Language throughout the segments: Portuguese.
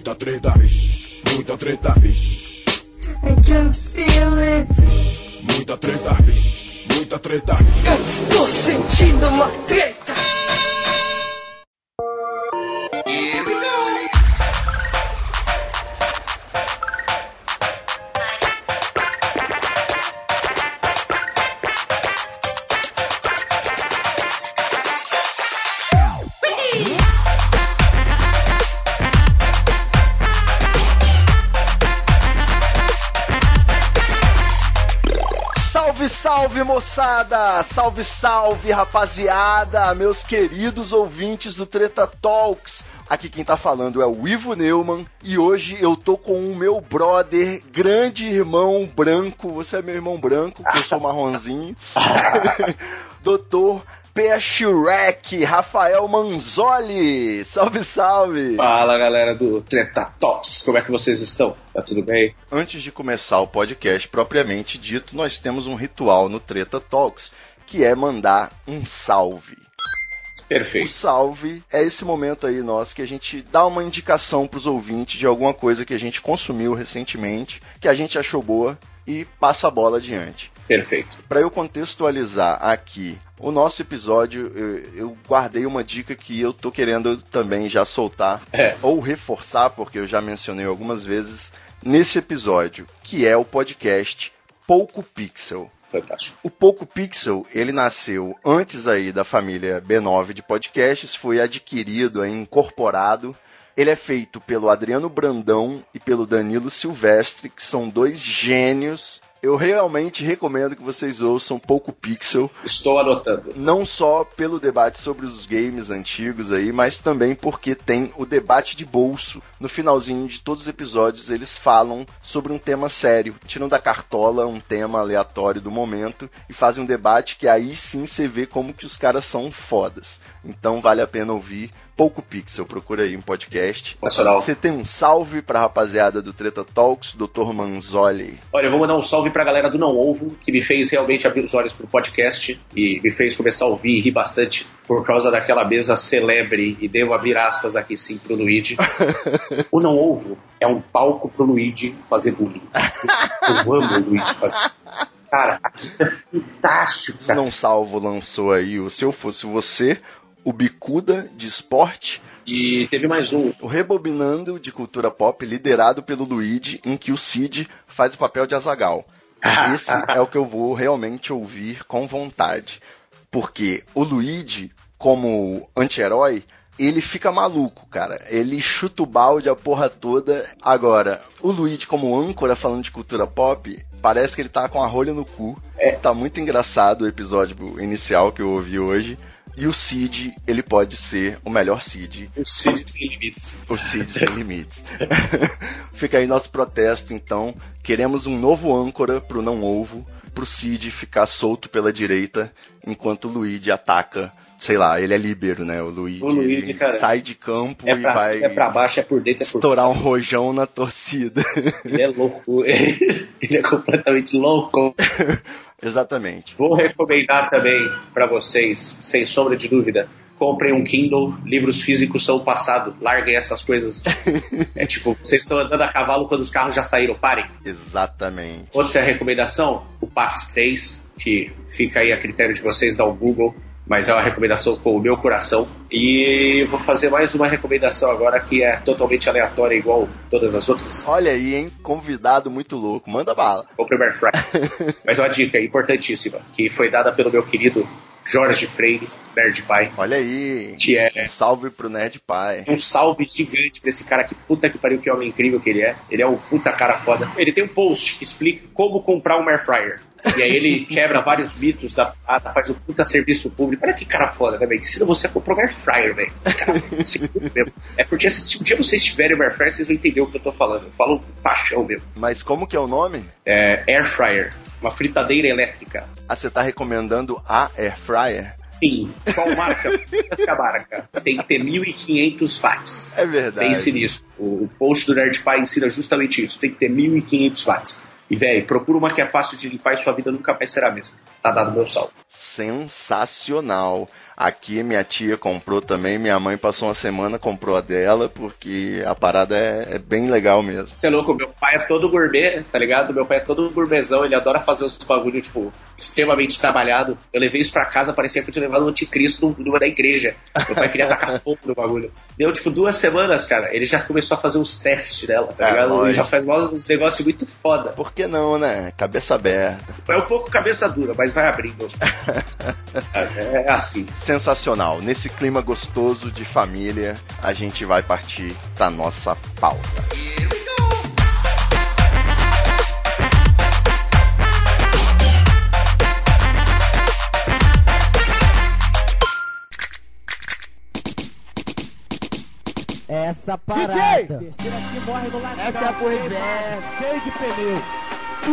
Muita treta, vixe, muita treta, vixe. I can feel it. Muita treta, vixe, muita treta. Eu estou sentindo uma treta. Salve, moçada! Salve, salve rapaziada! Meus queridos ouvintes do Treta Talks! Aqui quem tá falando é o Ivo Neumann e hoje eu tô com o meu brother, grande irmão branco. Você é meu irmão branco, eu sou marronzinho. Doutor Peixrec, Rafael Manzoli. Salve, salve! Fala galera do Treta Talks, como é que vocês estão? Tá tudo bem? Antes de começar o podcast propriamente dito, nós temos um ritual no Treta Talks que é mandar um salve. O Perfeito. salve é esse momento aí nosso que a gente dá uma indicação pros ouvintes de alguma coisa que a gente consumiu recentemente, que a gente achou boa e passa a bola adiante. Perfeito. Para eu contextualizar aqui o nosso episódio, eu, eu guardei uma dica que eu tô querendo também já soltar É. ou reforçar, porque eu já mencionei algumas vezes nesse episódio, que é o podcast Pouco Pixel. Fantástico. O Poco Pixel, ele nasceu antes aí da família B9 de podcasts, foi adquirido, aí, incorporado. Ele é feito pelo Adriano Brandão e pelo Danilo Silvestre, que são dois gênios. Eu realmente recomendo que vocês ouçam Poco Pixel, Estou anotando. não só pelo debate sobre os games antigos aí, mas também porque tem o debate de bolso. No finalzinho de todos os episódios eles falam sobre um tema sério, tiram da cartola um tema aleatório do momento e fazem um debate que aí sim você vê como que os caras são fodas. Então vale a pena ouvir. Pouco Pixel, procura aí um podcast. Nacional. Você tem um salve pra rapaziada do Treta Talks, Dr. Manzoli. Olha, eu vou mandar um salve pra galera do Não Ovo, que me fez realmente abrir os olhos pro podcast e me fez começar a ouvir e rir bastante por causa daquela mesa celebre, e devo abrir aspas aqui sim pro Luigi. o Não Ovo é um palco pro Luigi fazer bullying. Eu amo o Luigi fazer Cara, aquilo é fantástico, cara. não salvo lançou aí o Se Eu Fosse Você, o Bicuda de Esporte, E teve mais um. o Rebobinando de Cultura Pop, liderado pelo Luigi, em que o Cid faz o papel de Azagal. Esse é o que eu vou realmente ouvir com vontade. Porque o Luigi, como anti-herói, ele fica maluco, cara. Ele chuta o balde a porra toda. Agora, o Luigi, como âncora falando de cultura pop, parece que ele tá com a rolha no cu. Tá muito engraçado o episódio inicial que eu ouvi hoje. E o Cid, ele pode ser o melhor Cid O Cid Sem Limites. o Cid Sem Limites. Fica aí nosso protesto, então. Queremos um novo âncora pro Não Ovo, pro Cid ficar solto pela direita, enquanto o Luigi ataca. Sei lá, ele é líbero, né? O Luigi, O Luigi, cara, sai de campo É e pra, vai é pra baixo, é por dentro, é por estourar um rojão na torcida. Ele é louco. Ele é completamente louco. Exatamente. Vou recomendar também pra vocês, sem sombra de dúvida, comprem um Kindle, livros físicos são o passado, larguem essas coisas. É tipo, vocês estão andando a cavalo quando os carros já saíram, parem. Exatamente. Outra recomendação, o Pax 3, que fica aí a critério de vocês dar o Google, mas é uma recomendação com o meu coração. E vou fazer mais uma recomendação agora que é totalmente aleatória, igual todas as outras. Olha aí, hein? Convidado muito louco. Manda bala. Compre o Air Fryer. Mas uma dica importantíssima, que foi dada pelo meu querido Jorge Freire, Nerd Pai, Olha aí. que é Um salve pro Nerd Pai. um salve gigante pra esse cara que puta que pariu, que homem incrível que ele é. Ele é um puta cara foda. Ele tem um post que explica como comprar um air fryer. E aí ele quebra vários mitos da parada, faz um puta serviço público. Olha que cara foda, né, velho? Ensina você a comprar um air fryer, velho. É porque se um dia vocês tiverem um air fryer, vocês vão entender o que eu tô falando. Eu falo paixão mesmo. Mas como que é o nome? É air fryer, uma fritadeira elétrica. Ah, você tá recomendando a Air Fryer? Sim. Qual marca? Essa marca. Tem que ter 1.500 watts. É verdade. Pense nisso. O o post do Nerd Pai ensina justamente isso. Tem que ter 1.500 watts. E, velho, procura uma que é fácil de limpar e sua vida nunca mais será a mesma. Tá dado meu salve. Sensacional. Aqui minha tia comprou também, minha mãe passou uma semana, comprou a dela, porque a parada é, é bem legal mesmo. Você é louco, meu pai é todo gourmet, tá ligado? Meu pai é todo gourmetzão, ele adora fazer os bagulho, tipo, extremamente trabalhado. Eu levei isso pra casa, parecia que eu tinha levado um anticristo numa da igreja. Meu pai queria tacar fogo no bagulho. Deu, tipo, duas semanas, cara, ele já começou a fazer uns testes dela, tá É, ligado? ele já faz uns negócios muito foda. Por que não, né? Cabeça aberta. É um pouco cabeça dura, mas vai abrindo. Sabe? É assim. Sensacional. Nesse clima gostoso de família, a gente vai partir pra nossa pauta. Essa parada. Lateral. Essa é a porra velha, cheio de pneu.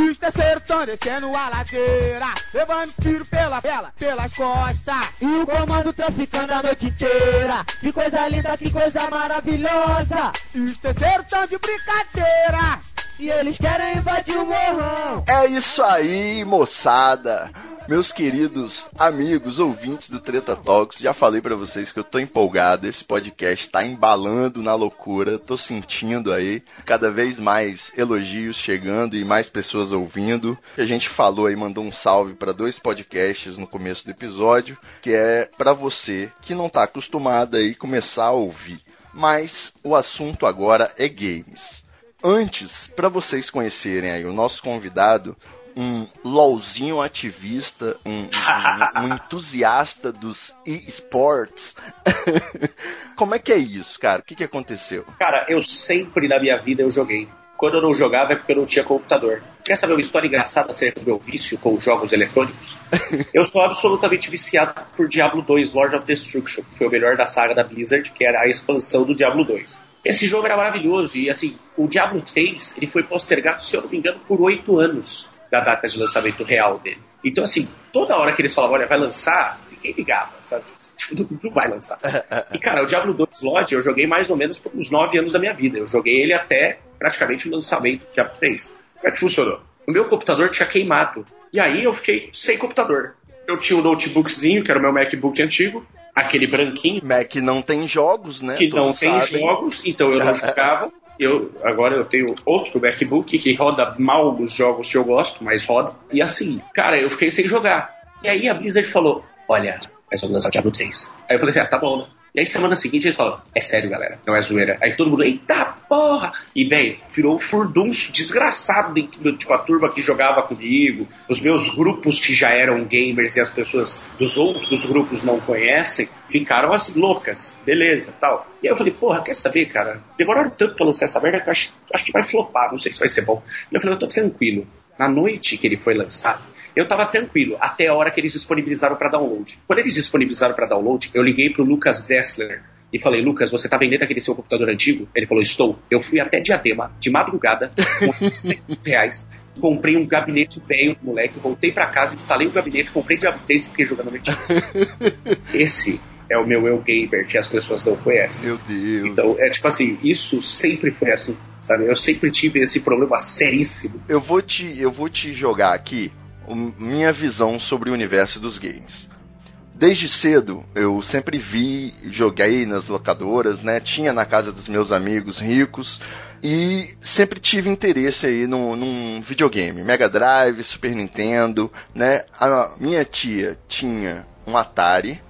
Os terceiros tão descendo a ladeira, levando tiro pela pela, pelas costas. E o comando traficando a noite inteira. Que coisa linda, que coisa maravilhosa. E os terceiros tão de brincadeira. E eles querem invadir o morrão. É isso aí, moçada. Meus queridos amigos, ouvintes do Treta Talks, já falei pra vocês que eu tô empolgado. Esse podcast tá embalando na loucura. Tô sentindo aí cada vez mais elogios chegando e mais pessoas ouvindo. A gente falou aí, mandou um salve pra dois podcasts no começo do episódio, que é pra você que não tá acostumado aí começar a ouvir. Mas o assunto agora é games. Antes, para vocês conhecerem aí o nosso convidado, um LOLzinho ativista, um, um- um entusiasta dos esports. Como é que é isso, cara? O que, que aconteceu? Cara, eu sempre na minha vida eu joguei. Quando eu não jogava é porque eu não tinha computador. Quer saber uma história engraçada acerca do meu vício com jogos eletrônicos? eu sou absolutamente viciado por Diablo 2 Lord of Destruction, que foi o melhor da saga da Blizzard, que era a expansão do Diablo 2. Esse jogo era maravilhoso e, assim, o Diablo 3 ele foi postergado, se eu não me engano, por oito anos da data de lançamento real dele. Então, assim, toda hora que eles falavam, olha, vai lançar, ninguém ligava, sabe? Tipo, não, não vai lançar. E, cara, o Diablo 2 Lodge eu joguei mais ou menos por uns 9 anos da minha vida. Eu joguei ele até praticamente o lançamento do Diablo 3. Como é que funcionou? O meu computador tinha queimado. E aí eu fiquei sem computador. Eu tinha um notebookzinho, que era o meu MacBook antigo, aquele branquinho, Mac não tem jogos, né? que não Todos tem sabem. jogos, então eu não jogava. Eu, agora eu tenho outro MacBook que roda mal os jogos que eu gosto, mas roda. E assim, cara, eu fiquei sem jogar. E aí a Blizzard falou: Olha, nós vamos lançar Diablo 3. Aí eu falei assim: Ah, tá bom, né? E aí semana seguinte eles falaram: É sério, galera, não é zoeira. Aí todo mundo, eita porra! E, velho, virou um furdunço desgraçado dentro do, tipo, a turma que jogava comigo, os meus grupos que já eram gamers e as pessoas dos outros grupos não conhecem, ficaram assim, loucas, beleza, tal. E aí eu falei, porra, quer saber, cara? Demoraram tanto pra lançar essa merda que eu acho, acho que vai flopar, não sei se vai ser bom. E eu falei, eu tô tranquilo. Na noite que ele foi lançado, eu tava tranquilo, até a hora que eles disponibilizaram pra download. Quando eles disponibilizaram pra download, eu liguei pro Lucas Dessler e falei, Lucas, você tá vendendo aquele seu computador antigo? Ele falou, estou. Eu fui até Diadema, de madrugada, com 100 reais, comprei um gabinete velho do moleque, voltei pra casa, instalei o gabinete, comprei Diablo 3 e fiquei jogando a noite. Esse é o meu eu gamer que as pessoas não conhecem. Meu Deus. Então, é tipo assim, isso sempre foi assim, sabe? Eu sempre tive esse problema seríssimo. Eu vou te, eu vou te jogar aqui minha visão sobre o universo dos games. Desde cedo eu sempre vi, joguei nas locadoras, né? Tinha na casa dos meus amigos ricos e sempre tive interesse aí num, num videogame, Mega Drive, Super Nintendo, né? A minha tia tinha um Atari,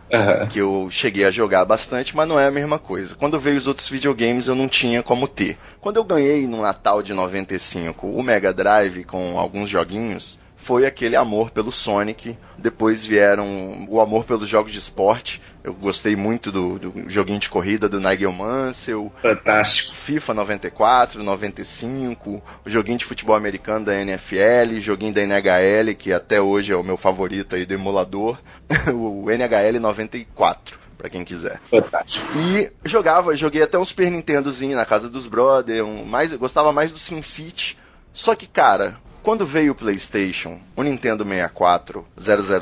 que eu cheguei a jogar bastante, mas não é a mesma coisa. Quando veio os outros videogames eu não tinha como ter. Quando eu ganhei no Natal de 95 o Mega Drive com alguns joguinhos, foi aquele amor pelo Sonic. Depois vieram o amor pelos jogos de esporte. Eu gostei muito do, do joguinho de corrida do Nigel Mansell, Fantástico. FIFA 94, 95, o joguinho de futebol americano da NFL, joguinho da NHL, que até hoje é o meu favorito aí do emulador, o NHL 94, pra quem quiser. Fantástico. E jogava, joguei até um Super Nintendozinho na casa dos brother, um, mais, eu gostava mais do SimCity. Só que, cara, quando veio o PlayStation, o Nintendo 64,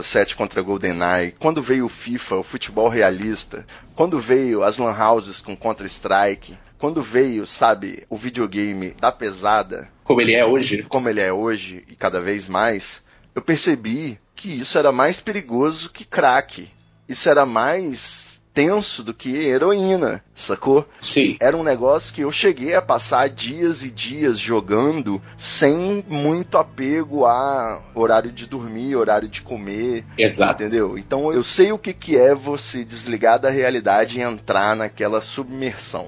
007 contra GoldenEye, quando veio o FIFA, o futebol realista, quando veio as Lan Houses com Counter-Strike, quando veio, sabe, o videogame da pesada, como ele é hoje. como ele é hoje e cada vez mais, eu percebi que isso era mais perigoso que crack. Isso era mais tenso do que heroína, sacou? Sim. Era um negócio que eu cheguei a passar dias e dias jogando sem muito apego a horário de dormir, horário de comer, Exato. entendeu? Então eu sei o que, que é você desligar da realidade e entrar naquela submersão.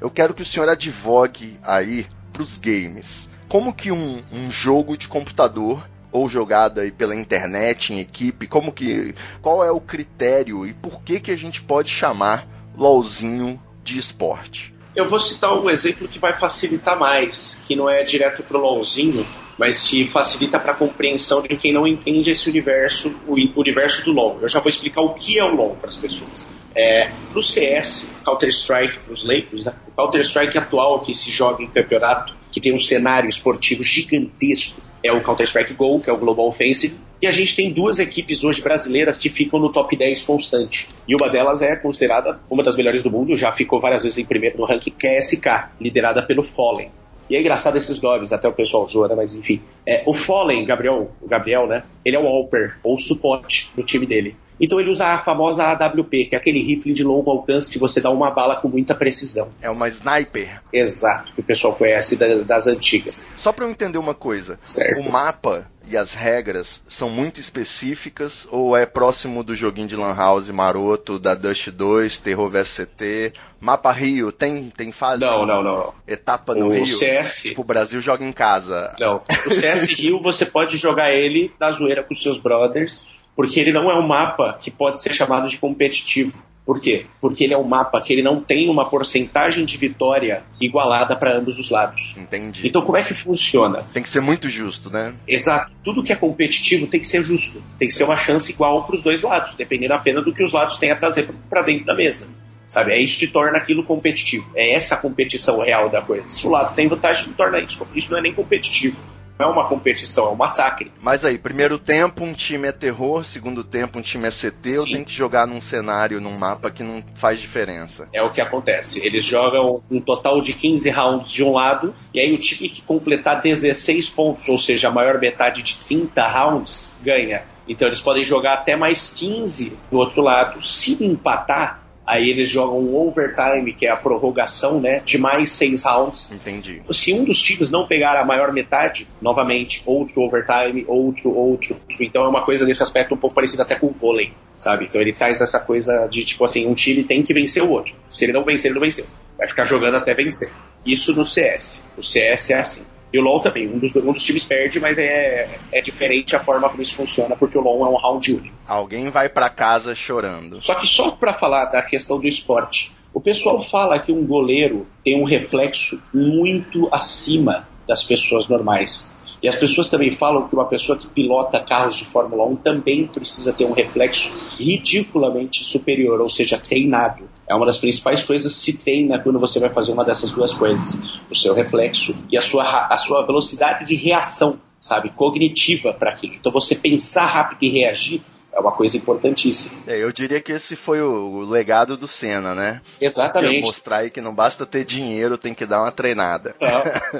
Eu quero que o senhor advogue aí pros games. Como que um, um jogo de computador ou jogado aí pela internet em equipe, como que qual é o critério e por que que a gente pode chamar LOLzinho de esporte? Eu vou citar um exemplo que vai facilitar mais, que não é direto pro LoLzinho, mas que facilita para a compreensão de quem não entende esse universo, o universo do LoL. Eu já vou explicar o que é o LoL para as pessoas. É, no CS, Counter-Strike, os leigos, né? o Counter-Strike atual que se joga em campeonato, que tem um cenário esportivo gigantesco, é o Counter-Strike Go, que é o Global Offensive, e a gente tem duas equipes hoje brasileiras que ficam no top 10 constante. E uma delas é considerada uma das melhores do mundo, já ficou várias vezes em primeiro no ranking, que é a SK, liderada pelo Fallen. E é engraçado esses nomes, até o pessoal zoa, né? Mas enfim. É, o Fallen, Gabriel, o Gabriel, né? Ele é o Alper, ou suporte do time dele. Então ele usa a famosa AWP, que é aquele rifle de longo alcance que você dá uma bala com muita precisão. É uma sniper. Exato, que o pessoal conhece da- das antigas. Só para eu entender uma coisa, Certo. o mapa e as regras são muito específicas ou é próximo do joguinho de Lan House maroto da Dust 2, Terror vs CT, Mapa Rio, tem tem fase? Não, não, não. não. Etapa no O Rio. CS. Tipo, o Brasil joga em casa. Não. O CS Rio você pode jogar ele na zoeira com seus brothers, porque ele não é um mapa que pode ser chamado de competitivo. Por quê? Porque ele é um mapa que ele não tem uma porcentagem de vitória igualada para ambos os lados. Entendi. Então como é que funciona? Tem que ser muito justo, né? Exato. Tudo que é competitivo tem que ser justo. Tem que ser uma chance igual para os dois lados, dependendo apenas do que os lados têm a trazer para dentro da mesa. Sabe? É isso que torna aquilo competitivo. É essa a competição real da coisa. Se o lado tem vantagem, torna isso. Isso não é nem competitivo. Não é uma competição, é um massacre. Mas aí, primeiro tempo um time é terror, segundo tempo um time é CT, ou Sim. tem que jogar num cenário, num mapa que não faz diferença? É o que acontece. Eles jogam um total de 15 rounds de um lado, e aí o time que completar 16 pontos, ou seja, a maior metade de 30 rounds, ganha. Então eles podem jogar até mais 15 do outro lado. Se empatar, aí eles jogam um overtime, que é a prorrogação, né, de mais 6 rounds. Entendi. Se um dos times não pegar a maior metade, novamente, outro overtime, outro, outro. Então é uma coisa nesse aspecto um pouco parecida até com o vôlei, sabe? Então ele traz essa coisa de, tipo assim, um time tem que vencer o outro. Se ele não vencer, ele não venceu. Vai ficar jogando até vencer. Isso no CS. O CS é assim. E o LoL também. Um dos, um dos times perde, mas é, é diferente a forma como isso funciona, porque o LoL é um round único. Alguém vai pra casa chorando. Só que só para falar da questão do esporte, o pessoal fala que um goleiro tem um reflexo muito acima das pessoas normais. E as pessoas também falam que uma pessoa que pilota carros de Fórmula 1 também precisa ter um reflexo ridiculamente superior, ou seja, treinado. É uma das principais coisas que se treina quando você vai fazer uma dessas duas coisas: o seu reflexo e a sua, a sua velocidade de reação, sabe, cognitiva para aquilo. Então você pensar rápido e reagir é uma coisa importantíssima. É, eu diria que esse foi o, legado do Senna, né? Que é Exatamente. mostrar aí que não basta ter dinheiro, tem que dar uma treinada.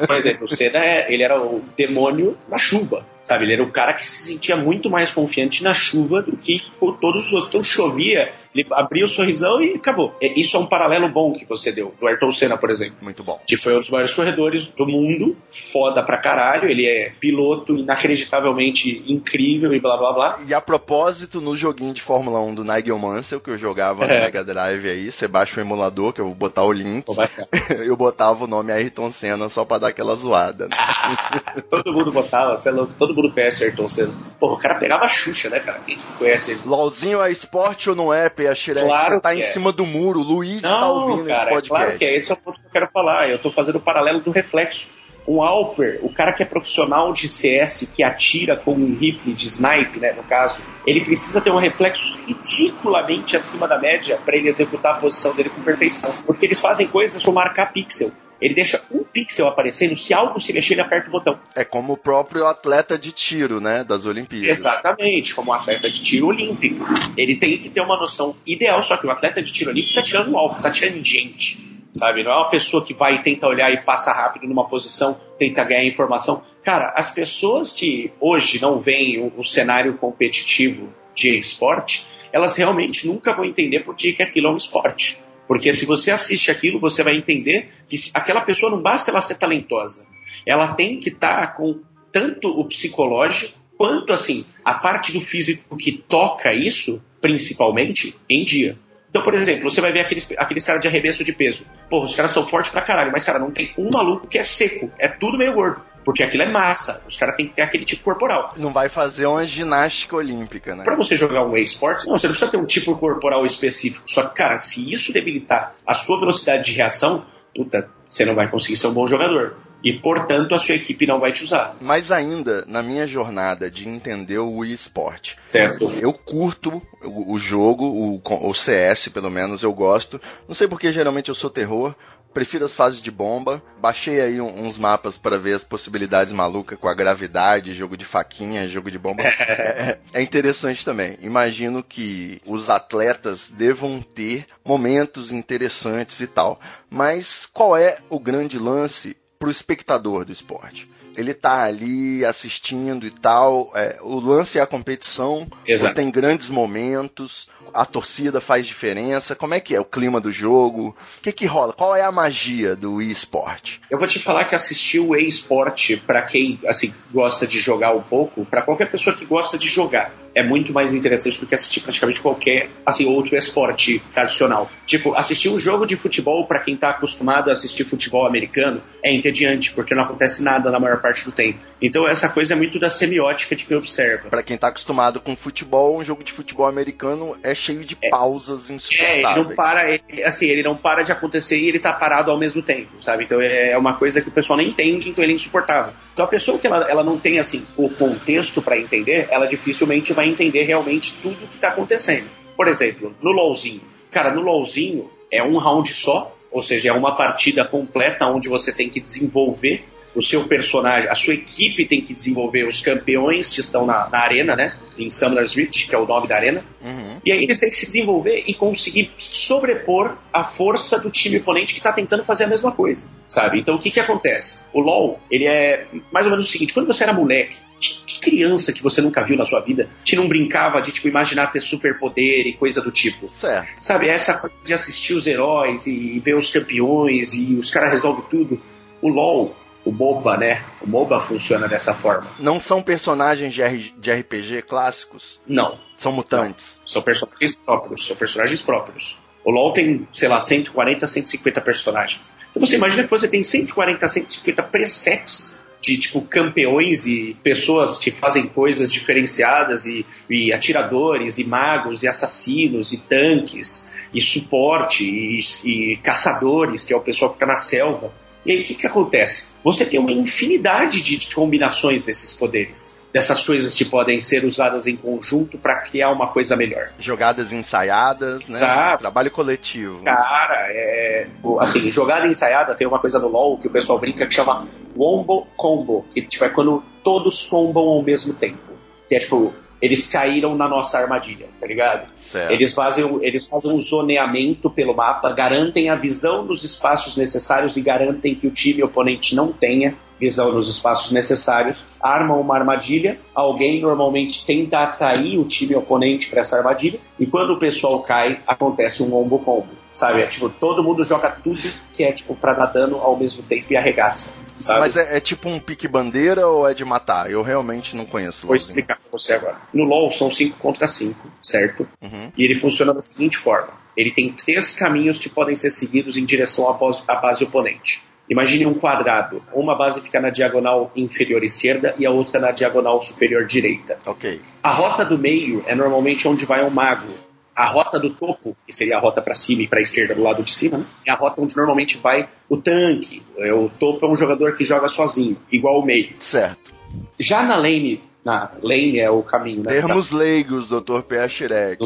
Por exemplo, o Senna, é- ele era o demônio na chuva, sabe? Ele era o cara que se sentia muito mais confiante na chuva do que por todos os outros. Então chovia, ele abria o sorrisão e acabou. É, Isso é um paralelo bom que você deu, do Ayrton Senna, por exemplo. Muito bom. Que foi um dos maiores corredores do mundo, foda pra caralho, ele é piloto inacreditavelmente incrível e blá blá blá. E a propósito, no joguinho de Fórmula 1 do Nigel Mansell, que eu jogava no É. Mega Drive aí, você baixa o emulador, que eu vou botar o link, eu botava o nome Ayrton Senna só pra dar aquela zoada. né? Todo mundo botava, você é louco, todo mundo conhece o Ayrton Senna. Pô, o cara pegava a Xuxa, né, cara? Quem conhece ele? LOLzinho é esporte ou não é, Pia Shrek? Claro Você tá em é. cima do muro, o Luigi tá Não, ouvindo cara, esse é podcast. claro que é. Esse é o ponto que eu quero falar. Eu tô fazendo o paralelo do reflexo. Um Alper, o cara que é profissional de CS, que atira com um rifle de snipe, né, no caso, ele precisa ter um reflexo ridiculamente acima da média para ele executar a posição dele com perfeição. Porque eles fazem coisas como marcar pixel. Ele deixa um pixel aparecendo, se algo se mexer, ele aperta o botão. É como o próprio atleta de tiro, né, das Olimpíadas. Exatamente, como um atleta de tiro olímpico. Ele tem que ter uma noção ideal, só que o atleta de tiro olímpico tá tirando alvo, tá tirando gente. sabe? Não é uma pessoa que vai e tenta olhar e passa rápido numa posição, tenta ganhar informação. Cara, as pessoas que hoje não veem o, o cenário competitivo de esporte, elas realmente nunca vão entender por que aquilo é um esporte. Porque se você assiste aquilo, você vai entender que aquela pessoa não basta ela ser talentosa. Ela tem que estar tá com tanto o psicológico quanto assim a parte do físico que toca isso, principalmente, em dia. Então, por exemplo, você vai ver aqueles, aqueles caras de arremesso de peso. Pô, os caras são fortes pra caralho, mas, cara, não tem um maluco que é seco. É tudo meio gordo. Porque aquilo é massa. Os caras têm que ter aquele tipo corporal. Não vai fazer uma ginástica olímpica, né? Pra você jogar um esportes, não, você não precisa ter um tipo corporal específico. Só que, cara, se isso debilitar a sua velocidade de reação, puta, você não vai conseguir ser um bom jogador e, portanto, a sua equipe não vai te usar. Mas ainda, na minha jornada de entender o eSport, certo. eu curto o, o jogo, o, o, CS, pelo menos, eu gosto. Não sei porque geralmente eu sou terror. Prefiro as fases de bomba. Baixei aí uns mapas para ver as possibilidades malucas com a gravidade, jogo de faquinha, jogo de bomba. é, é interessante também. Imagino que os atletas devam ter momentos interessantes e tal. Mas qual é o grande lance pro espectador do esporte. Ele tá ali assistindo e tal. É, o lance é a competição. Exato. Tem grandes momentos a torcida faz diferença? Como é que é o clima do jogo? O que que rola? Qual é a magia do eSport? Eu vou te falar que assistir o eSport, para quem assim gosta de jogar um pouco, para qualquer pessoa que gosta de jogar, é muito mais interessante do que assistir praticamente qualquer assim outro esporte tradicional. Tipo, assistir um jogo de futebol para quem tá acostumado a assistir futebol americano é entediante, porque não acontece nada na maior parte do tempo. Então essa coisa é muito da semiótica de quem observa. Para quem tá acostumado com futebol, um jogo de futebol americano é cheio de pausas é, insuportáveis. É, ele não para, ele, assim, ele não para de acontecer e ele tá parado ao mesmo tempo, sabe? Então é uma coisa que o pessoal não entende, então ele é insuportável. Então a pessoa que ela, ela não tem, assim, o contexto para entender, ela dificilmente vai entender realmente tudo o que tá acontecendo. Por exemplo, no LoLzinho. Cara, no LoLzinho é um round só, ou seja, é uma partida completa onde você tem que desenvolver o seu personagem, a sua equipe tem que desenvolver os campeões que estão na, na arena, né? Em Summoner's Rift, que é o nome da arena. Uhum. E aí eles têm que se desenvolver e conseguir sobrepor a força do time oponente que está tentando fazer a mesma coisa, sabe? Então o que que acontece? O LoL, ele é mais ou menos o seguinte, quando você era moleque, que criança que você nunca viu na sua vida que não brincava de, tipo, imaginar ter superpoder e coisa do tipo? Certo. Sabe, essa coisa de assistir os heróis e ver os campeões e os caras resolvem tudo. O LoL, o MOBA, né? O MOBA funciona dessa forma. Não são personagens de, R de RPG clássicos? Não. São mutantes? Não. São personagens próprios. São personagens próprios. O LoL tem, sei lá, 140, 150 personagens. Então você imagina que você tem 140, 150 presets de tipo campeões e pessoas que fazem coisas diferenciadas e, e atiradores e magos e assassinos e tanques e suporte e, e caçadores, que é o pessoal que fica na selva. E aí o que, que acontece? Você tem uma infinidade de combinações desses poderes dessas coisas que podem ser usadas em conjunto para criar uma coisa melhor. Jogadas ensaiadas, né? Exato. Trabalho coletivo. Cara, é. Assim, jogada ensaiada tem uma coisa no LoL que o pessoal brinca que chama Wombo Combo, que tipo, é quando todos combam ao mesmo tempo. Que é tipo, eles caíram na nossa armadilha, tá ligado? Certo. Eles fazem, eles fazem um zoneamento pelo mapa, garantem a visão dos espaços necessários e garantem que o time oponente não tenha visão nos espaços necessários, armam uma armadilha, alguém normalmente tenta atrair o time oponente para essa armadilha, e quando o pessoal cai, acontece um ombo combo. Sabe? É tipo, todo mundo joga tudo que é tipo pra dar dano ao mesmo tempo e arregaça. Sabe? Mas é, é tipo um pique bandeira ou é de matar? Eu realmente não conheço. Vou explicar pra você agora. No LoL são 5 contra 5, certo? Uhum. E ele funciona da seguinte forma: ele tem três caminhos que podem ser seguidos em direção à base, à base oponente. Imagine um quadrado. Uma base fica na diagonal inferior esquerda e a outra na diagonal superior direita. Ok. A rota do meio é normalmente onde vai um mago. A rota do topo, que seria a rota para cima e para a esquerda do lado de cima, né? é a rota onde normalmente vai o tanque. É, o topo é um jogador que joga sozinho, igual o meio. Certo. Já na lane, na lane é o caminho, né? Termos tá. leigos, Dr. P.A.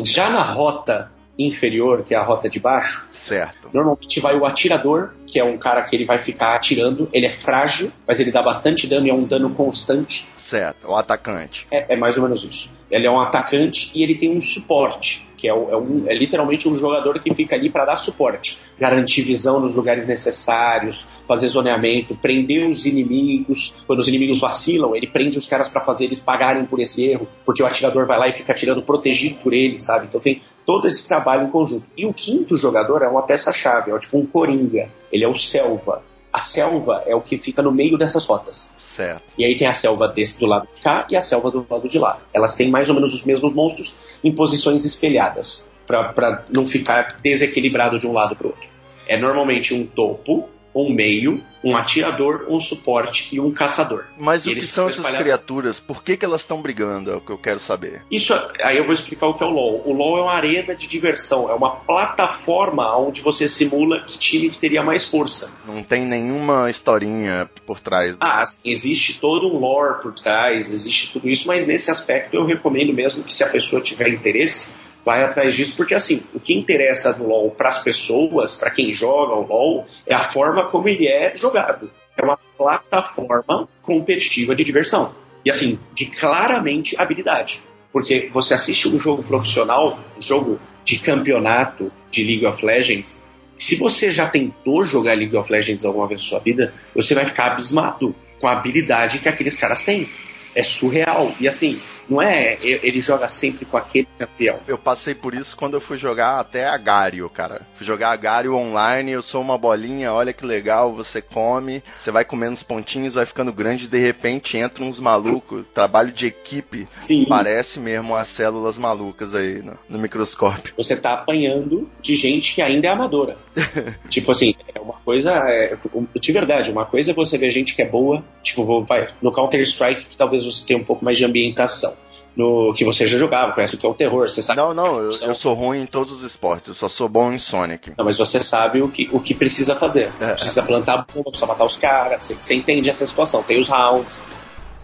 Já na rota inferior, que é a rota de baixo, certo. normalmente vai o atirador, que é um cara que ele vai ficar atirando. Ele é frágil, mas ele dá bastante dano e é um dano constante. Certo, o atacante. É, é mais ou menos isso. Ele é um atacante e ele tem um suporte, que é, é, um, é literalmente um jogador que fica ali para dar suporte, garantir visão nos lugares necessários, fazer zoneamento, prender os inimigos. Quando os inimigos vacilam, ele prende os caras para fazer eles pagarem por esse erro, porque o atirador vai lá e fica atirando protegido por ele, sabe? Então tem todo esse trabalho em conjunto. E o quinto jogador é uma peça-chave, é tipo um coringa. Ele é o selva. A selva é o que fica no meio dessas rotas. Certo. E aí tem a selva desse do lado de cá e a selva do lado de lá. Elas têm mais ou menos os mesmos monstros em posições espelhadas, para não ficar desequilibrado de um lado para o outro. É normalmente um topo, um meio, um atirador, um suporte e um caçador. Mas E o que são essas espalhados. criaturas? Por que, que elas estão brigando? É o que eu quero saber. Isso, aí eu vou explicar o que é o LoL. O LoL é uma arena de diversão, é uma plataforma onde você simula que time que teria mais força. Não tem nenhuma historinha por trás. Ah, assim, existe todo um lore por trás, existe tudo isso, mas nesse aspecto eu recomendo mesmo que se a pessoa tiver interesse, vai atrás disso, porque assim, o que interessa no LoL para as pessoas, para quem joga o LoL, é a forma como ele é jogado. É uma plataforma competitiva de diversão. E assim, de claramente habilidade. Porque você assiste um jogo profissional, um jogo de campeonato de League of Legends, se você já tentou jogar League of Legends alguma vez na sua vida, você vai ficar abismado com a habilidade que aqueles caras têm. É surreal. E assim, não é ele joga sempre com aquele campeão. Eu passei por isso quando eu fui jogar até Agario, cara. Fui jogar Agario online, eu sou uma bolinha, olha que legal, você come, você vai comendo os pontinhos, vai ficando grande, de repente entra uns malucos, trabalho de equipe, Sim. parece mesmo as células malucas aí no, no microscópio. Você tá apanhando de gente que ainda é amadora. tipo assim, é uma coisa. É, de verdade, uma coisa é você ver gente que é boa, tipo, vai, no Counter-Strike, que talvez você tenha um pouco mais de ambientação. No que você já jogava, conhece o que é o terror, você sabe. Não, não, eu, eu sou ruim em todos os esportes, eu só sou bom em Sonic. Não, mas você sabe o que, o que precisa fazer. É. Precisa plantar bomba, precisa matar os caras, você, você entende essa situação, tem os rounds.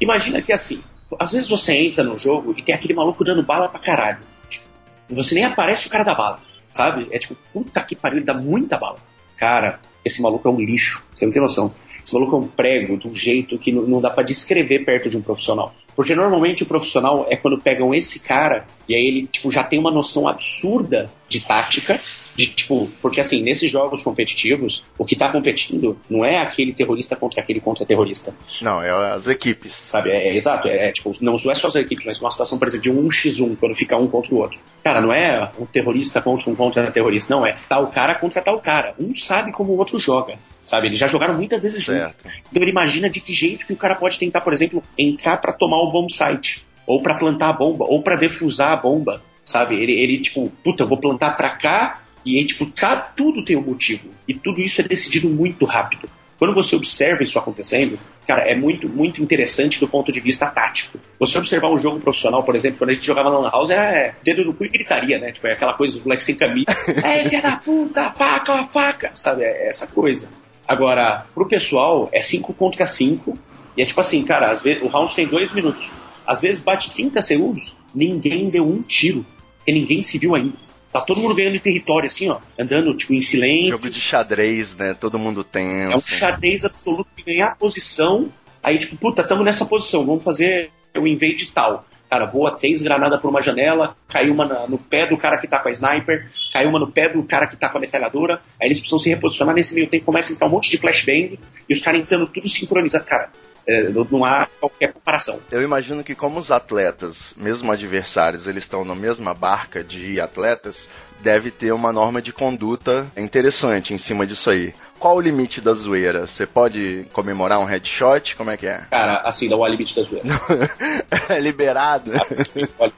Imagina que assim, às vezes você entra no jogo e tem aquele maluco dando bala pra caralho. Tipo, Você nem aparece o cara da bala, sabe? É tipo, puta que pariu, ele dá muita bala. Cara, esse maluco é um lixo, você não tem noção. Esse maluco é um prego de um jeito que não, não dá pra descrever perto de um profissional. Porque normalmente o profissional é quando pegam esse cara e aí ele tipo, já tem uma noção absurda de tática, de tipo, porque assim, nesses jogos competitivos, o que tá competindo não é aquele terrorista contra aquele contra-terrorista, Não, é as equipes. sabe? É, é exato, é, é, tipo, não, é só as equipes, mas uma situação, por exemplo, de um 1x1, quando fica um contra o outro. Cara, não é um terrorista contra um contra-terrorista, não, é tal cara contra tal cara. Um sabe como o outro joga, sabe? Eles já jogaram muitas vezes juntos. Então ele imagina de que jeito que o cara pode tentar, por exemplo, entrar pra tomar o bomb site, ou pra plantar a bomba, ou pra defusar a bomba, sabe? Ele, ele tipo, puta, eu vou plantar pra cá, e aí, tipo, cá, tudo tem um motivo. E tudo isso é decidido muito rápido. Quando você observa isso acontecendo, cara, é muito, muito interessante do ponto de vista tático. Você observar um jogo profissional, por exemplo, quando a gente jogava na Lan House, era é, dedo no cu e gritaria, né? Tipo, é aquela coisa dos moleques sem camisa. é, filha da puta, faca, faca, sabe? É essa coisa. Agora, pro pessoal, é 5 contra 5. E é tipo assim, cara, às vezes o round tem 2 minutos. Às vezes bate 30 segundos, ninguém deu um tiro. Porque ninguém se viu ainda. Tá todo mundo ganhando território, assim, ó. Andando, tipo, em silêncio. Jogo de xadrez, né? Todo mundo tem. É um xadrez absoluto de ganhar posição. Aí, tipo, puta, tamo nessa posição, vamos fazer o invade tal. Cara, voa três granadas por uma janela, caiu uma no pé do cara que tá com a sniper, caiu uma no pé do cara que tá com a metralhadora. Aí eles precisam se reposicionar nesse meio tempo, começa a entrar um monte de flashbang e os caras entrando tudo sincronizado. Cara, é, não há qualquer comparação. Eu imagino que como os atletas, mesmo adversários, eles estão na mesma barca de atletas, deve ter uma norma de conduta interessante em cima disso aí. Qual o limite da zoeira? Você pode comemorar um headshot? Como é que é? Cara, assim, dá o limite da zoeira. É liberado?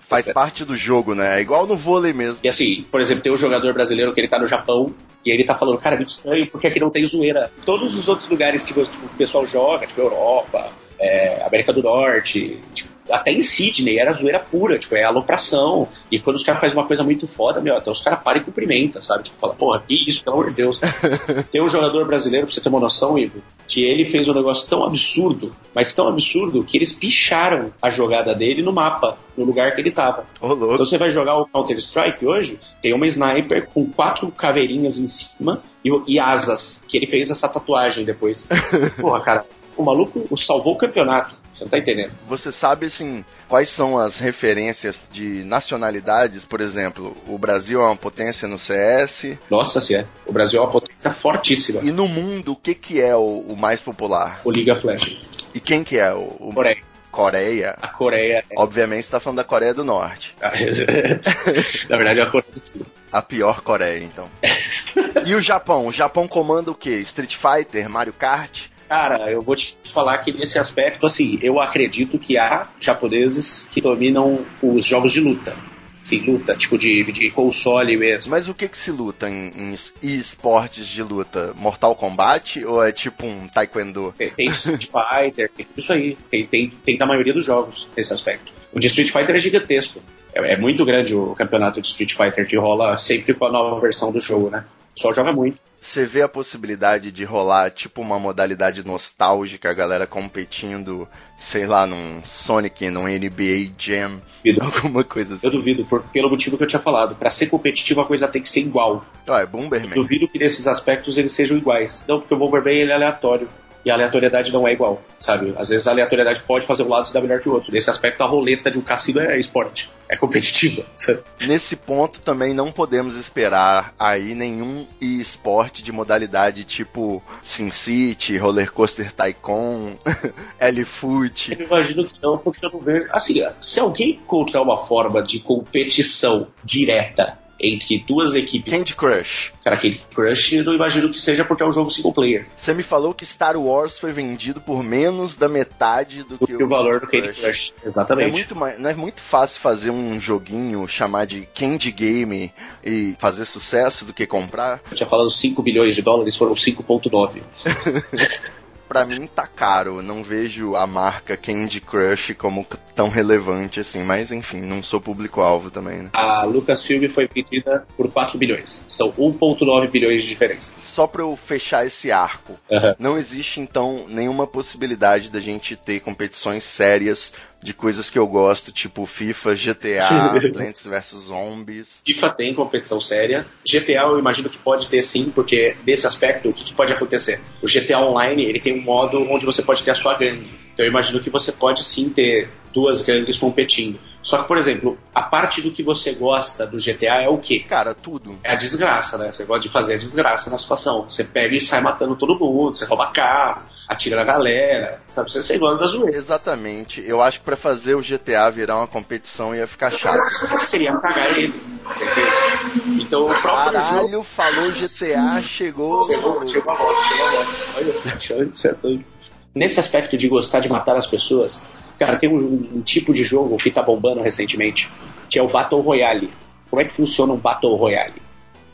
Faz parte do jogo, né? É igual no vôlei mesmo. E assim, por exemplo, tem um jogador brasileiro que ele tá no Japão e ele tá falando, cara, é muito estranho porque aqui não tem zoeira. Todos os outros lugares tipo, tipo, o pessoal joga, tipo Europa, é, América do Norte, tipo, até em Sydney era zoeira pura, tipo, é alopração. E quando os caras fazem uma coisa muito foda, meu, até os caras param e cumprimentam, sabe? Tipo, fala, porra, que isso, pelo amor de Deus. tem um jogador brasileiro, pra você ter uma noção, Ivo, que ele fez um negócio tão absurdo, mas tão absurdo, que eles picharam a jogada dele no mapa, no lugar que ele tava. Louco. Então você vai jogar o Counter-Strike hoje, tem uma sniper com quatro caveirinhas em cima e, e asas, que ele fez essa tatuagem depois. Porra, cara, o maluco salvou o campeonato. Você não tá entendendo. Você sabe, assim, quais são as referências de nacionalidades? Por exemplo, o Brasil é uma potência no CS. Nossa, se é. O Brasil é uma potência fortíssima. E no mundo, o que, que é o, o mais popular? O League of Legends. E quem que é o, o Coreia. Coreia? A Coreia é. Obviamente você tá falando da Coreia do Norte. Na verdade, é a Coreia do Sul. A pior Coreia, então. e o Japão? O Japão comanda o quê? Street Fighter? Mario Kart? Cara, eu vou te falar que nesse aspecto, assim, eu acredito que há japoneses que dominam os jogos de luta. Sim, luta, tipo de, de console mesmo. Mas o que que se luta em, em esportes de luta? Mortal Kombat ou é tipo um Taekwondo? Tem, tem Street Fighter, tem tudo isso aí. Tem, tem, tem da maioria dos jogos nesse aspecto. O de Street Fighter é gigantesco. É, é muito grande o campeonato de Street Fighter que rola sempre com a nova versão do jogo, né? Só joga muito. Você vê a possibilidade de rolar tipo uma modalidade nostálgica, a galera competindo, sei lá, num Sonic, num NBA Jam, Duvido. alguma coisa assim. Eu duvido, por, pelo motivo que eu tinha falado. Pra ser competitivo, a coisa tem que ser igual. Ah, é Bomberman. Duvido que nesses aspectos eles sejam iguais. Não, porque o Bomberman ele é aleatório. E a aleatoriedade não é igual, sabe? Às vezes a aleatoriedade pode fazer um lado se dar melhor que o outro. Nesse aspecto, a roleta de um cassino é esporte. É competitiva. sabe? Nesse ponto também não podemos esperar aí nenhum esporte de modalidade tipo SimCity, Roller Coaster Tycoon, L-Foot. Eu imagino que não, porque eu não vejo. Assim, se alguém encontrar uma forma de competição direta entre duas equipes. Candy Crush. Cara, aquele Crush, eu não imagino que seja porque é um jogo single player. Você me falou que Star Wars foi vendido por menos da metade do, Do que o valor do Candy Crush. É, Exatamente. muito, mais- não é muito fácil fazer um joguinho, chamar de Candy Game e fazer sucesso do que comprar? Eu tinha falado 5 bilhões de dólares, foram 5,9. Pra mim tá caro, não vejo a marca Candy Crush como tão relevante assim, mas enfim, não sou público-alvo também, né? A Lucasfilm foi vendida por 4 bilhões. São 1,9 bilhões de diferença. Só pra eu fechar esse arco, Aham. não existe então nenhuma possibilidade da gente ter competições sérias de coisas que eu gosto, tipo FIFA, GTA, Plants vs Zombies. FIFA tem competição séria. GTA eu imagino que pode ter sim, porque nesse aspecto, o que, que pode acontecer? O GTA Online ele tem um modo onde você pode ter a sua gangue. Então eu imagino que você pode sim ter duas gangues competindo. Só que, por exemplo, a parte do que você gosta do GTA é o quê? Cara, tudo. É a desgraça, né? Você gosta de fazer a desgraça na situação. Você pega e sai matando todo mundo, você rouba carro, atira na galera, sabe? Você, você gosta da zoeira. Exatamente. Eu acho que pra fazer o GTA virar uma competição ia ficar chato. Seria cagar ele, você entende? Então o próprio jogo... Caralho, falou GTA, chegou. Chegou, chegou a moto, chegou a moto. Olha, doido. Nesse aspecto de gostar de matar as pessoas, cara, tem um, um tipo de jogo que tá bombando recentemente, que é o Battle Royale. Como é que funciona um Battle Royale?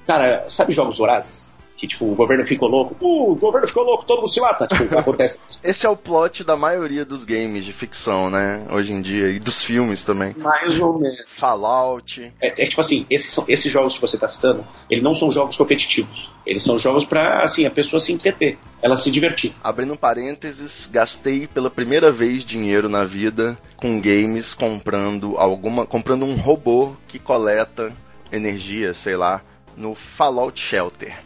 Cara, sabe jogos vorazes? Que tipo, o governo ficou louco, uh, o governo ficou louco, todo mundo se mata. Tipo, acontece Esse é o plot da maioria dos games de ficção, né? Hoje em dia. E dos filmes também. mais ou menos. Fallout. É, é tipo assim, esses, são, esses jogos que você tá citando, eles não são jogos competitivos. Eles são jogos pra, assim, a pessoa se entreter, ela se divertir. Abrindo parênteses, gastei pela primeira vez dinheiro na vida com games comprando alguma. comprando um robô que coleta energia, sei lá, no Fallout Shelter.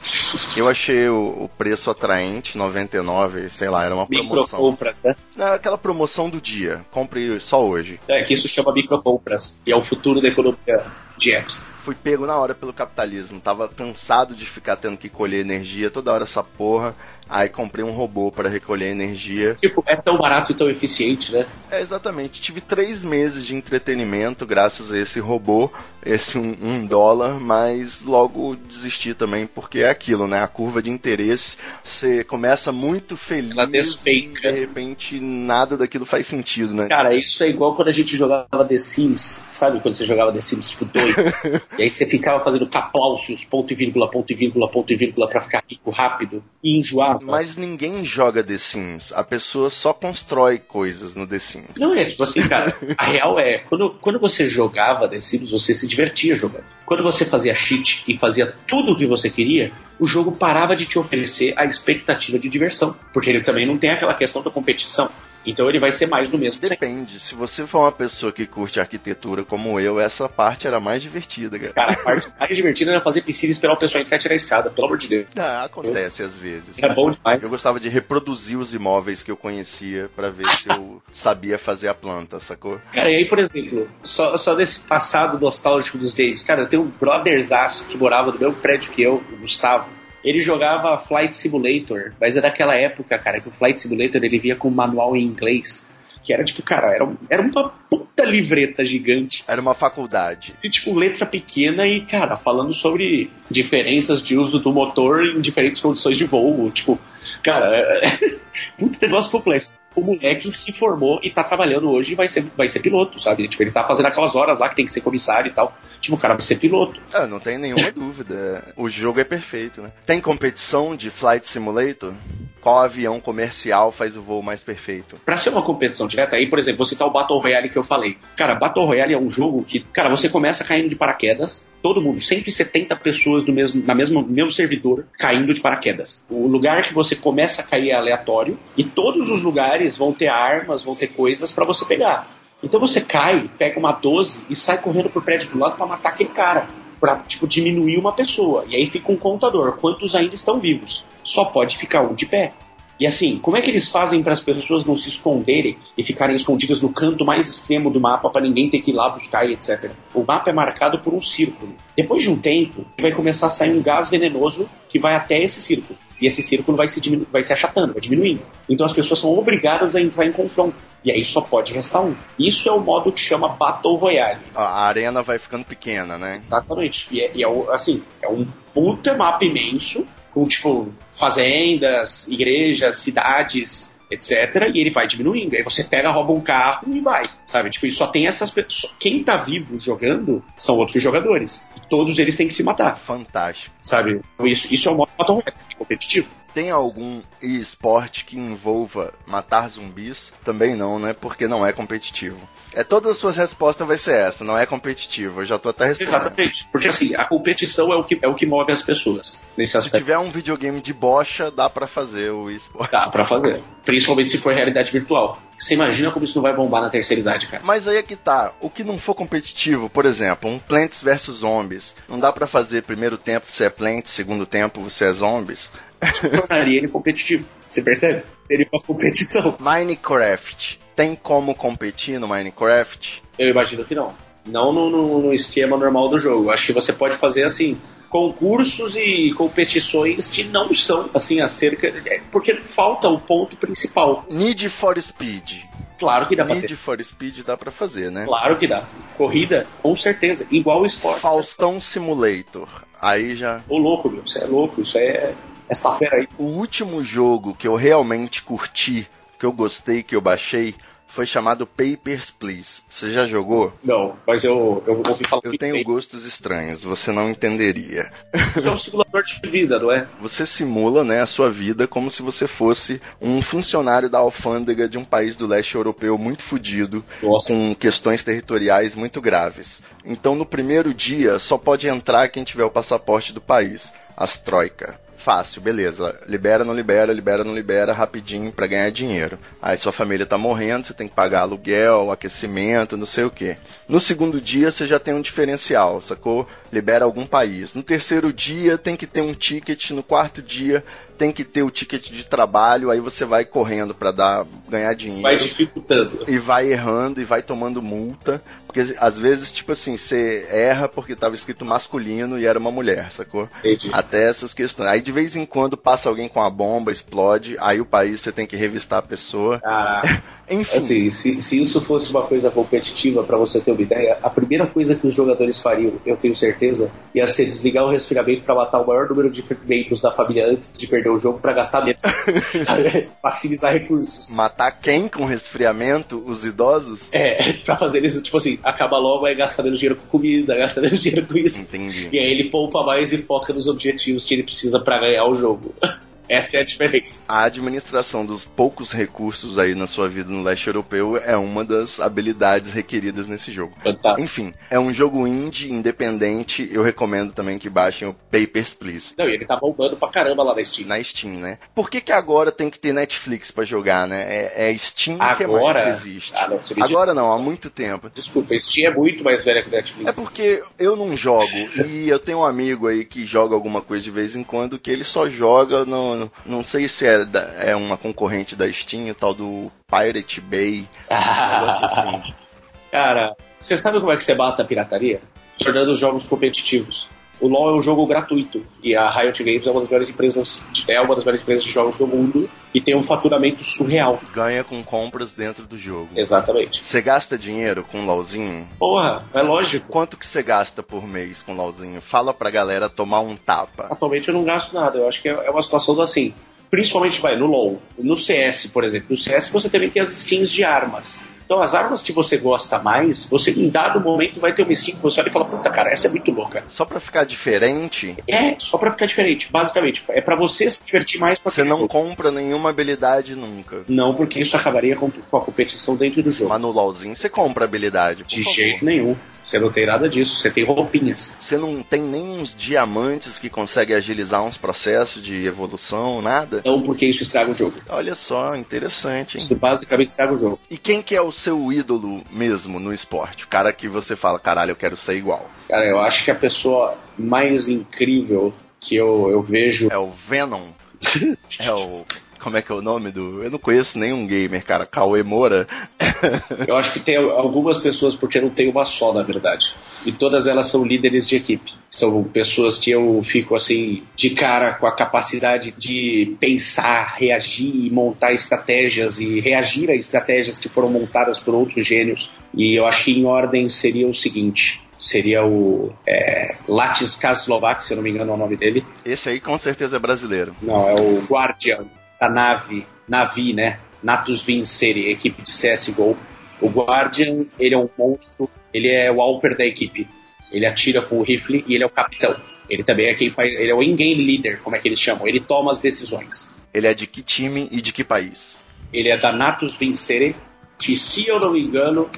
Eu achei o, o preço atraente, 99, sei lá, era uma promoção. Microcompras, né? Aquela promoção do dia. Comprei só hoje. É, que isso chama microcompras. E é o futuro da economia de apps. Fui pego na hora pelo capitalismo. Tava cansado de ficar tendo que colher energia toda hora essa porra. Aí comprei um robô para recolher energia. Tipo, é tão barato e tão eficiente, né? É, exatamente. Tive três meses de entretenimento graças a esse robô, esse um, um dólar, mas logo desisti também, porque é aquilo, né? A curva de interesse, você começa muito feliz Ela e despenca. de repente nada daquilo faz sentido, né? Cara, isso é igual quando a gente jogava The Sims, sabe? Quando você jogava The Sims tipo doido. e aí você ficava fazendo caplaucios, ponto e vírgula, ponto e vírgula, ponto e vírgula pra ficar rico rápido e enjoava. Mas ninguém joga The Sims, a pessoa só constrói coisas no The Sims. Não é, tipo assim, cara, a real é, quando, quando você jogava The Sims, você se divertia jogando. Quando você fazia cheat e fazia tudo o que você queria, o jogo parava de te oferecer a expectativa de diversão. Porque ele também não tem aquela questão da competição. Então ele vai ser mais do mesmo. Depende. Se você for uma pessoa que curte arquitetura como eu, essa parte era mais divertida, cara. Cara, a parte mais divertida era fazer piscina e esperar o pessoal entrar e tirar a escada, pelo amor de Deus. Ah, acontece às vezes. É bom demais. Eu gostava de reproduzir os imóveis que eu conhecia pra ver se eu sabia fazer a planta, sacou? Cara, e aí, por exemplo, só, só desse passado nostálgico dos games, cara, eu tenho um brotherzaço que morava no mesmo prédio que eu, o Gustavo. Ele jogava Flight Simulator, mas é daquela época, cara, que o Flight Simulator ele via com manual em inglês. Que era tipo, cara, era, era uma puta livreta gigante. Era uma faculdade. E, tipo, letra pequena e, cara, falando sobre diferenças de uso do motor em diferentes condições de voo. Tipo, cara, é... puta negócio complexo. O moleque se formou e tá trabalhando hoje e vai ser, vai ser piloto, sabe? Tipo, ele tá fazendo aquelas horas lá que tem que ser comissário e tal. Tipo, o cara vai ser piloto. Ah, não tem nenhuma dúvida. O jogo é perfeito, né? Tem competição de Flight Simulator? Qual avião comercial faz o voo mais perfeito? Pra ser uma competição direta, aí, por exemplo, vou citar o Battle Royale que eu falei. Cara, Battle Royale é um jogo que, cara, você começa caindo de paraquedas, todo mundo, 170 pessoas no mesmo, na mesma, no mesmo servidor caindo de paraquedas. O lugar que você começa a cair é aleatório e todos os lugares vão ter armas, vão ter coisas pra você pegar. Então você cai, pega uma 12 e sai correndo pro prédio do lado pra matar aquele cara. Pra, tipo, diminuir uma pessoa. E aí fica um contador. Quantos ainda estão vivos? Só pode ficar um de pé. E assim, como é que eles fazem para as pessoas não se esconderem e ficarem escondidas no canto mais extremo do mapa para ninguém ter que ir lá buscar e etc? O mapa é marcado por um círculo. Depois de um tempo, vai começar a sair um gás venenoso que vai até esse círculo. E esse círculo vai se, diminu- vai se achatando, vai diminuindo. Então as pessoas são obrigadas a entrar em confronto. E aí só pode restar um. Isso é o modo que chama Battle Royale. A arena vai ficando pequena, né? Exatamente. E é, e é assim, é um puta mapa imenso, com tipo fazendas, igrejas, cidades, etc. E ele vai diminuindo. Aí você pega, rouba um carro e vai. Sabe? Tipo, e só tem essas pessoas. Quem tá vivo jogando são outros jogadores. E todos eles têm que se matar. Fantástico. Sabe? Então, Isso, isso é o modo competitivo. Tem algum esporte que envolva matar zumbis? Também não, né? Porque não é competitivo. É todas as suas respostas vai ser essa, não é competitivo. Eu já tô até respondendo. Exatamente. Porque assim, a competição é o que, é o que move as pessoas nesse Se aspecto. tiver um videogame de bocha, dá pra fazer o esporte. Dá pra fazer. Principalmente se for realidade virtual. Você imagina como isso não vai bombar na terceira idade, cara. Mas aí é que tá. O que não for competitivo, por exemplo, um Plants vs Zombies, não dá pra fazer primeiro tempo você é Plants, segundo tempo você é Zombies. Tornaria ele competitivo. Você percebe? Seria uma competição. Minecraft, tem como competir no Minecraft? Eu imagino que não. Não no, no- no esquema normal do jogo. Acho que você pode fazer assim. Concursos e competições que não são assim acerca. é, Porque falta o ponto principal. Need for Speed. Claro que dá pra Need for Speed dá pra fazer, né? Claro que dá. Corrida, com certeza. Igual o esporte. Faustão Simulator. Aí já. Ô louco, meu. Isso é louco. Isso é. Essa fera aí. O último jogo que eu realmente curti, que eu gostei, que eu baixei, foi chamado Papers, Please. Você já jogou? Não, mas eu, eu ouvi falar Eu tenho gostos estranhos, você não entenderia. Isso é um simulador de vida, não é? Você simula né, a sua vida como se você fosse um funcionário da alfândega de um país do leste europeu muito Nossa. com questões territoriais muito graves. Então, no primeiro dia, só pode entrar quem tiver o passaporte do país. As troika. Fácil, beleza. Libera, não libera, libera, não libera, rapidinho pra ganhar dinheiro. Aí sua família tá morrendo, você tem que pagar aluguel, aquecimento, não sei o que. No segundo dia você já tem um diferencial, sacou? Libera algum país. No terceiro dia tem que ter um ticket, no quarto dia tem que ter o ticket de trabalho, aí você vai correndo pra dar ganhar dinheiro Vai dificultando. e vai errando e vai tomando multa. Porque às vezes, tipo assim, você erra porque tava escrito masculino e era uma mulher, sacou? Entendi. Até essas questões. Aí de vez em quando passa alguém com a bomba, explode, aí o país você tem que revistar a pessoa. Caraca. Enfim, Assim, se, se isso fosse uma coisa competitiva, pra você ter uma ideia, a primeira coisa que os jogadores fariam, eu tenho certeza, ia ser desligar o resfriamento pra matar o maior número de membros da família antes de perder o jogo pra gastar menos. Maximizar recursos. matar quem com resfriamento? Os idosos? É, pra fazer isso, tipo assim, acaba logo aí gasta menos dinheiro com comida, gasta menos dinheiro com isso. Entendi. E aí ele poupa mais e foca nos objetivos que ele precisa pra ganhar o jogo. Essa é a diferença. A administração dos poucos recursos aí na sua vida no leste europeu é uma das habilidades requeridas nesse jogo. Fantástico. Enfim, é um jogo indie, independente. Eu recomendo também que baixem o Papers, Please. Não, e ele tá bombando pra caramba lá na Steam. Na Steam, né? Por que, que agora tem que ter Netflix pra jogar, né? É, é Steam que é mais Agora? que existe. Ah, não, agora não, há muito tempo. Desculpa, Steam é muito mais velha que o É Netflix. porque eu não jogo e eu tenho um amigo aí que joga alguma coisa de vez em quando que ele só joga no, não sei se é, da- é uma concorrente da Steam, o tal do Pirate Bay, negócio assim. Cara, você sabe como é que você mata a pirataria? Tornando os jogos competitivos. O LoL é um jogo gratuito e a Riot Games é uma das melhores empresas, de- é uma das melhores empresas de jogos do mundo e tem um faturamento surreal. Ganha com compras dentro do jogo. Exatamente. Você gasta dinheiro com LOLzinho? Porra, é lógico. Quanto que você gasta por mês com LOLzinho? Fala pra galera tomar um tapa. Atualmente eu não gasto nada. Eu acho que é é uma situação do assim. Principalmente vai no LoL. No CS, por exemplo. No CS você também tem as skins de armas. Então as armas que você gosta mais, você em dado momento vai ter uma skin que você olha e fala, puta cara, essa é muito louca. Só pra ficar diferente, É, só pra ficar diferente, basicamente. É pra você se divertir mais com você não jogo. compra nenhuma habilidade nunca. Não, porque isso acabaria com, com a competição dentro do jogo. Mas no LOLzinho você compra habilidade. De favor. jeito nenhum. Você não tem nada disso. Você tem roupinhas. Você não tem nem uns diamantes que conseguem agilizar uns processos de evolução, nada? Não porque isso estraga o jogo. Olha só, interessante, hein? Isso basicamente estraga o jogo. E quem que é o seu ídolo mesmo no esporte? O cara que você fala, caralho, eu quero ser igual. Cara, eu acho que a pessoa mais incrível que eu, eu vejo É o Venom? é o... Como é que é o nome do... Eu não conheço nenhum gamer, cara. Cauê Moura? Eu acho que tem algumas pessoas, porque não tem uma só, na verdade. E todas elas são líderes de equipe. São pessoas que eu fico assim, de cara com a capacidade de pensar, reagir e montar estratégias e reagir a estratégias que foram montadas por outros gênios. E eu acho que em ordem seria o seguinte. Seria o é, Latis Kaslovak, se eu não me engano é o nome dele. Esse aí com certeza é brasileiro. Não, é o Guardian da nave, Navi, né? Natus Vincere, equipe de CSGO. O Guardian, ele é um monstro, ele é o Alper da equipe. Ele atira com o rifle e ele é o capitão. Ele também é quem faz, ele é o in-game leader, como é que eles chamam. Ele toma as decisões. Ele é de que time e de que país? Ele é da Natus Vincere, que se eu não me engano,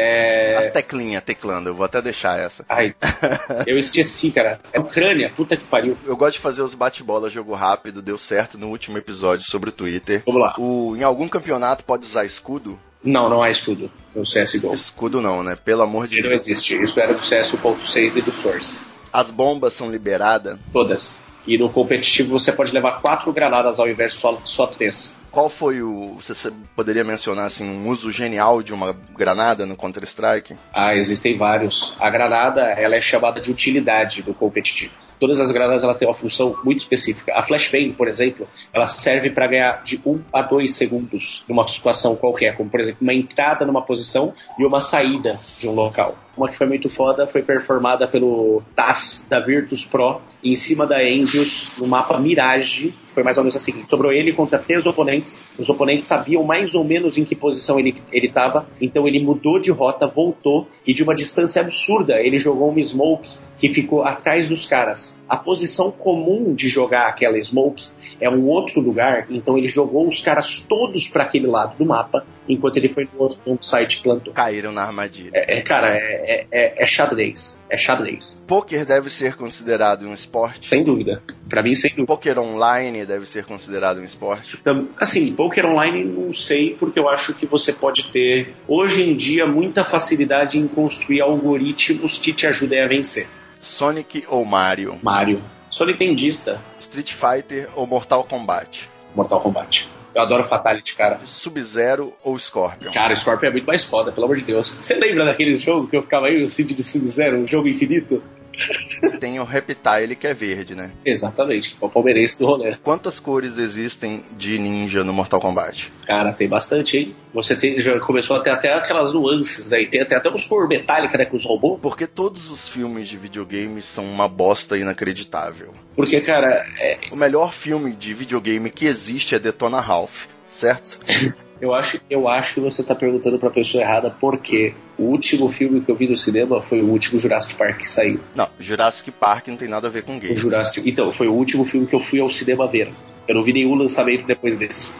é... As teclinhas teclando, eu vou até deixar essa. Ai, eu esqueci, cara. É Ucrânia, puta que pariu. Eu gosto de fazer os bate-bola jogo rápido, deu certo no último episódio sobre o Twitter. Vamos lá. O, em algum campeonato pode usar escudo? Não, não há escudo no CSGO. Escudo não, né? Pelo amor de Ele não Deus. existe. Isso era do CS 1.6 e do Source. As bombas são liberadas. Todas. E no competitivo você pode levar quatro granadas ao invés de só, só três. Qual foi o. Você poderia mencionar assim, um uso genial de uma granada no Counter-Strike? Ah, existem vários. A granada, ela é chamada de utilidade no competitivo. Todas as granadas ela têm uma função muito específica. A flashbang, por exemplo, ela serve para ganhar de 1 a 2 segundos numa situação qualquer, como por exemplo, uma entrada numa posição e uma saída de um local. Uma que foi muito foda foi performada pelo TAS da Virtus Pro em cima da Envious no mapa Mirage. Foi mais ou menos assim. Sobrou ele contra três oponentes. Os oponentes sabiam mais ou menos em que posição ele estava. Então ele mudou de rota, voltou e de uma distância absurda ele jogou uma smoke que ficou atrás dos caras. A posição comum de jogar aquela smoke é um outro lugar, então ele jogou os caras todos para aquele lado do mapa, enquanto ele foi no outro ponto site e plantou. Caíram na armadilha. É, é, cara, é, é, é xadrez. É xadrez. Poker deve ser considerado um esporte. Sem dúvida. Pra mim, sem dúvida. Poker online deve ser considerado um esporte. Então, assim, poker online não sei, porque eu acho que você pode ter, hoje em dia, muita facilidade em construir algoritmos que te ajudem a vencer. Sonic ou Mario? Mario. Sou nintendista. Street Fighter ou Mortal Kombat? Mortal Kombat. Eu adoro Fatality, cara. Sub-Zero ou Scorpion? Cara, Scorpion é muito mais foda, pelo amor de Deus. Você lembra daquele jogo que eu ficava aí, o Cid de Sub-Zero, um jogo infinito? Tem o Reptile que é verde, né? Exatamente, que é o palmeirense do rolê. Quantas cores existem de ninja no Mortal Kombat? Cara, tem bastante, hein? Você tem, já começou a ter até aquelas nuances, né? E tem até, até uns cor metálica, né? Com os robôs. Porque todos os filmes de videogame são uma bosta inacreditável. Porque, cara, é, O melhor filme de videogame que existe é Detona Ralph, certo? eu, acho, eu acho que você tá perguntando pra pessoa errada porque o último filme que eu vi no cinema foi o último Jurassic Park que saiu. Não, Jurassic Park não tem nada a ver com O game. Jurassic. Então, foi o último filme que eu fui ao cinema ver. Eu não vi nenhum lançamento depois desse.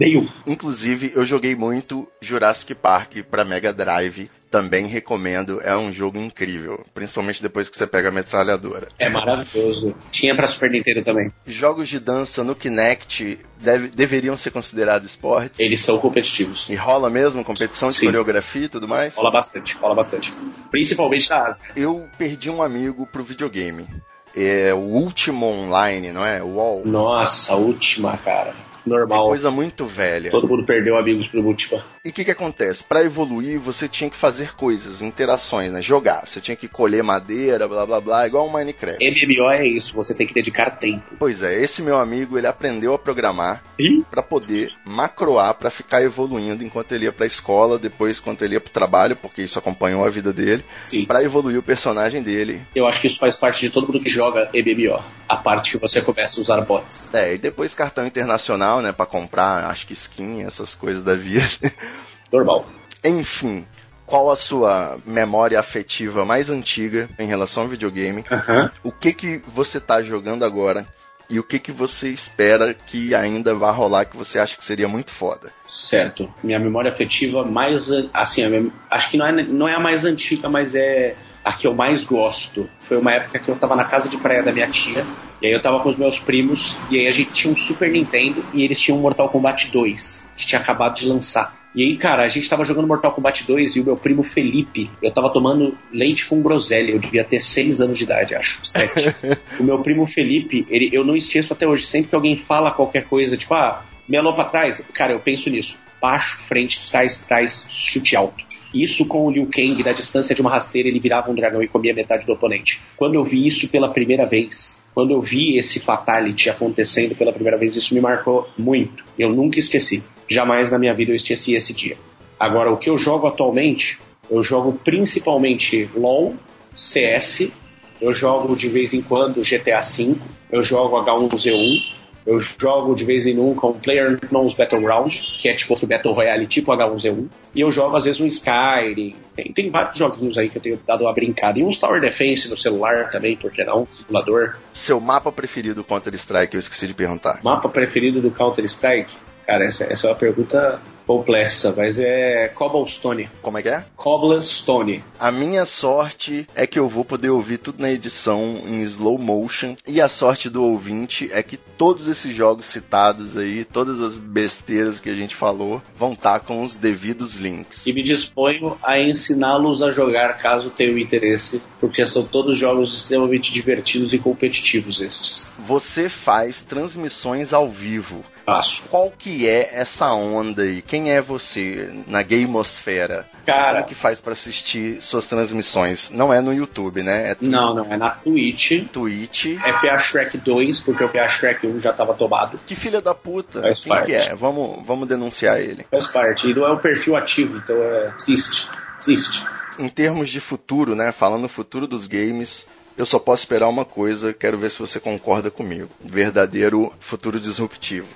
Nenhum. Inclusive, eu joguei muito Jurassic Park para Mega Drive. Também recomendo, é um jogo incrível, principalmente depois que você pega a metralhadora. É maravilhoso. Tinha pra Super Nintendo também. Jogos de dança no Kinect deve- deveriam ser considerados esportes. Eles são competitivos. E rola mesmo competição de Sim. coreografia e tudo mais? Rola bastante, rola bastante. Principalmente na Ásia. Eu perdi um amigo pro videogame. É o último online, não é? O UOL. Nossa, a última, cara. Normal. Coisa muito velha. Todo mundo perdeu amigos pro última. E o que, que acontece? Para evoluir, você tinha que fazer coisas, interações, né? Jogar. Você tinha que colher madeira, blá blá blá, igual um Minecraft. MMO é isso, você tem que dedicar tempo. Pois é, esse meu amigo, ele aprendeu a programar para poder macroar, para ficar evoluindo enquanto ele ia pra escola, depois quando ele ia pro trabalho, porque isso acompanhou a vida dele, para evoluir o personagem dele. Eu acho que isso faz parte de todo mundo que joga MMO. A parte que você começa a usar bots. É, e depois cartão internacional, né, para comprar, acho que skin, essas coisas da vida. Normal. Enfim, qual a sua memória afetiva mais antiga em relação ao videogame? Aham. O que que você tá jogando agora? E o que que você espera que ainda vá rolar que você acha que seria muito foda? Certo. Minha memória afetiva mais. Assim, minha- acho que não é, não é a mais antiga, mas é a que eu mais gosto. Foi uma época que eu tava na casa de praia da minha tia. E aí eu tava com os meus primos. E aí a gente tinha um Super Nintendo. E eles tinham um Mortal Kombat 2, que tinha acabado de lançar. E aí, cara, a gente tava jogando Mortal Kombat 2 e o meu primo Felipe, eu tava tomando leite com groselha. Eu devia ter 6 anos de idade, acho. 7. o meu primo Felipe, ele, eu não esqueço até hoje. Sempre que alguém fala qualquer coisa, tipo, ah, melou pra trás, cara, eu penso nisso. Baixo, frente, trás, trás, chute alto. Isso com o Liu Kang, da distância de uma rasteira, ele virava um dragão e comia metade do oponente. Quando eu vi isso pela primeira vez, quando eu vi esse Fatality acontecendo pela primeira vez, isso me marcou muito. Eu nunca esqueci. Jamais na minha vida eu esqueci esse dia. Agora, o que eu jogo atualmente, eu jogo principalmente LoL, CS, eu jogo de vez em quando GTA V, eu jogo H1Z1, eu jogo de vez em nunca um Player Knows Battleground, que é tipo outro Battle Royale tipo H1Z1, e eu jogo às vezes um Skyrim, tem, tem vários joguinhos aí que eu tenho dado uma brincada, e uns Tower Defense no celular também, por que não? Simulador. Seu mapa preferido Counter-Strike, eu esqueci de perguntar. Mapa preferido do Counter-Strike? Cara, essa, essa é uma pergunta complexa, mas é Cobblestone. Como é que é? Cobblestone. A minha sorte é que eu vou poder ouvir tudo na edição em slow motion. E a sorte do ouvinte é que todos esses jogos citados aí, todas as besteiras que a gente falou, vão estar com os devidos links. E me disponho a ensiná-los a jogar caso tenham interesse, porque são todos jogos extremamente divertidos e competitivos estes. Você faz transmissões ao vivo. Qual que é essa onda aí? Quem é você na gamosfera? Cara, Como que faz pra assistir suas transmissões? Não é no YouTube, né? É não, não, é na Twitch. Twitch. É PA Shrek 2, porque o PA Shrek 1 já tava tomado. Que filha da puta. Faz Quem parte. que é? Vamos, vamos denunciar ele. Faz parte. E não é um perfil ativo, então é triste. Triste. Em termos de futuro, né? Falando no futuro dos games, eu só posso esperar uma coisa, quero ver se você concorda comigo. Verdadeiro futuro disruptivo.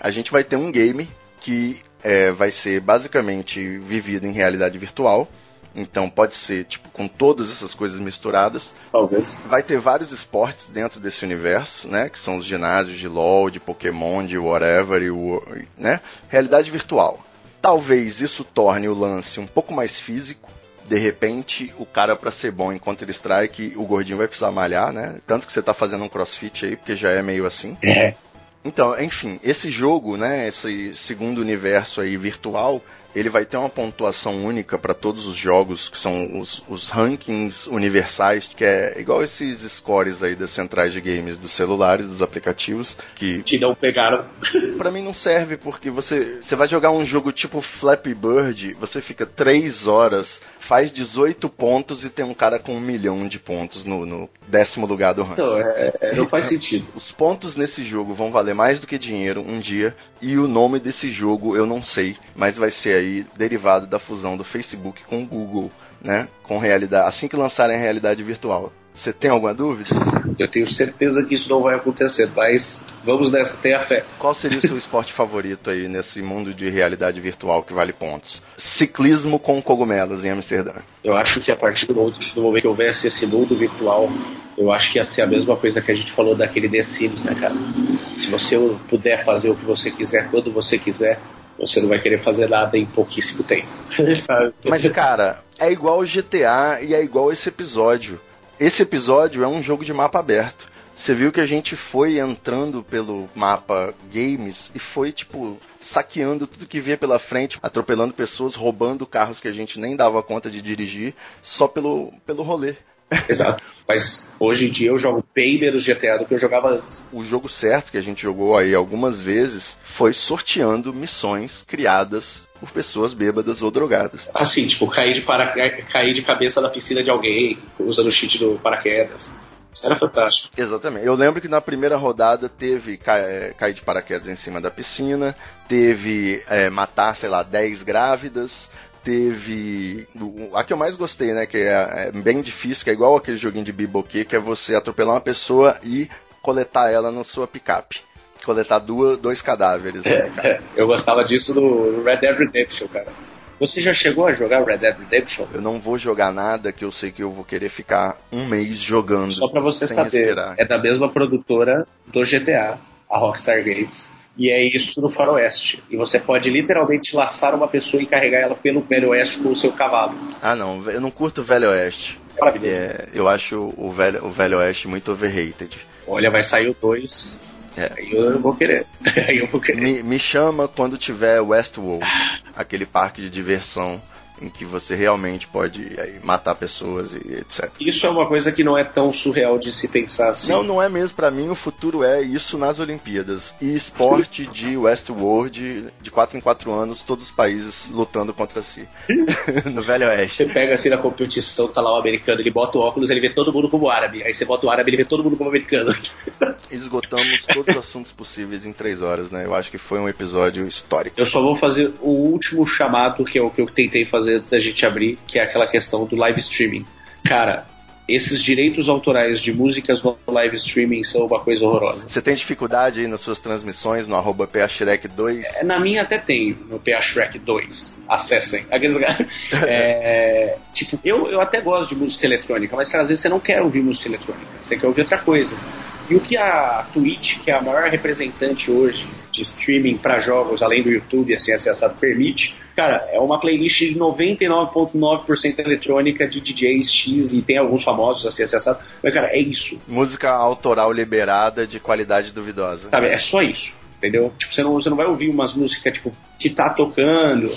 A gente vai ter um game que é, vai ser basicamente vivido em realidade virtual. Então pode ser tipo com todas essas coisas misturadas. Talvez. Vai ter vários esportes dentro desse universo, né? Que são os ginásios de LoL, de Pokémon, de whatever, e o, né? Realidade virtual. Talvez isso torne o lance um pouco mais físico. De repente, o cara para ser bom em Counter Strike, o gordinho vai precisar malhar, né? Tanto que você tá fazendo um crossfit aí, porque já é meio assim. É. Então, enfim, esse jogo, né, esse segundo universo aí virtual, ele vai ter uma pontuação única para todos os jogos, que são os, os rankings universais, que é igual esses scores aí das centrais de games dos celulares, dos aplicativos, que Que não pegaram. Pra mim não serve porque você, você vai jogar um jogo tipo Flappy Bird, você fica 3 horas, faz 18 pontos e tem um cara com um milhão de pontos no, no décimo lugar do ranking. Então, é, é, não faz sentido. Os pontos nesse jogo vão valer mais do que dinheiro um dia, e o nome desse jogo eu não sei, mas vai ser aí derivado da fusão do Facebook com o Google, né? Com realidade, assim que lançarem a realidade virtual. Você tem alguma dúvida? Eu tenho certeza que isso não vai acontecer, mas vamos nessa, tenha fé. Qual seria o seu esporte favorito aí nesse mundo de realidade virtual que vale pontos? Ciclismo com cogumelos em Amsterdã. Eu acho que a partir do momento, do momento que houvesse esse mundo virtual, eu acho que ia ser a mesma coisa que a gente falou daquele The Sims, né, cara? Se você puder fazer o que você quiser, quando você quiser, você não vai querer fazer nada em pouquíssimo tempo. Mas, cara, é igual o GTA e é igual esse episódio. Esse episódio é um jogo de mapa aberto. Você viu que a gente foi entrando pelo mapa games e foi, tipo, saqueando tudo que via pela frente, atropelando pessoas, roubando carros que a gente nem dava conta de dirigir, só pelo, pelo rolê. Exato. Mas hoje em dia eu jogo bem menos GTA do que eu jogava antes. O jogo certo que a gente jogou aí algumas vezes foi sorteando missões criadas por pessoas bêbadas ou drogadas. Assim, tipo, cair de, para... cair de cabeça na piscina de alguém usando o cheat do paraquedas. Isso era fantástico. Exatamente. Eu lembro que na primeira rodada teve ca... cair de paraquedas em cima da piscina, teve é, matar, sei lá, 10 grávidas, teve. A que eu mais gostei, né? Que é, é bem difícil, que é igual aquele joguinho de biboquê, que é você atropelar uma pessoa e coletar ela na sua picape. Coletar duas, dois cadáveres. Né, é, eu gostava disso no Red Dead Redemption, cara. Você já chegou a jogar Red Dead Redemption? Eu não vou jogar nada que eu sei que eu vou querer ficar um mês jogando. Só pra você saber, respirar. é da mesma produtora do GTA, a Rockstar Games. E é isso no faroeste. E você pode literalmente laçar uma pessoa e carregar ela pelo Velho Oeste com o seu cavalo. Ah, não. Eu não curto o Velho Oeste. É, eu acho o Velho, o Velho Oeste muito overrated. Olha, vai sair o 2. É. Aí eu vou querer. Aí eu vou querer. Me, me chama quando tiver Westworld, aquele parque de diversão em que você realmente pode aí, matar pessoas e etc. Isso é uma coisa que não é tão surreal de se pensar assim. Não, não é mesmo. Para mim, o futuro é isso nas Olimpíadas. E esporte de Westworld, de 4 em 4 anos, todos os países lutando contra si. no Velho Oeste. Você pega assim na competição, tá lá o americano, ele bota o óculos, ele vê todo mundo como árabe. Aí você bota o árabe, ele vê todo mundo como americano. Esgotamos todos os assuntos possíveis em 3 horas, né? Eu acho que foi um episódio histórico. Eu só vou fazer o último chamado, que é o que eu tentei fazer fazer antes da gente abrir, que é aquela questão do live streaming. Cara, esses direitos autorais de músicas no live streaming são uma coisa horrorosa. Você tem dificuldade aí nas suas transmissões no arroba 2 É, na minha até tem, no PHShrek2. Acessem. Aqueles é, Tipo, eu, eu até gosto de música eletrônica, mas, cara, às vezes você não quer ouvir música eletrônica. Você quer ouvir outra coisa. E o que a Twitch, que é a maior representante hoje de streaming para jogos, além do YouTube, assim, acessado, permite, cara, é uma playlist de 99,9% eletrônica de DJs X e tem alguns famosos assim acessados. Mas, cara, é isso. Música autoral liberada de qualidade duvidosa. Sabe, é só isso entendeu? Tipo, você não, você não vai ouvir umas músicas, tipo, que tá tocando,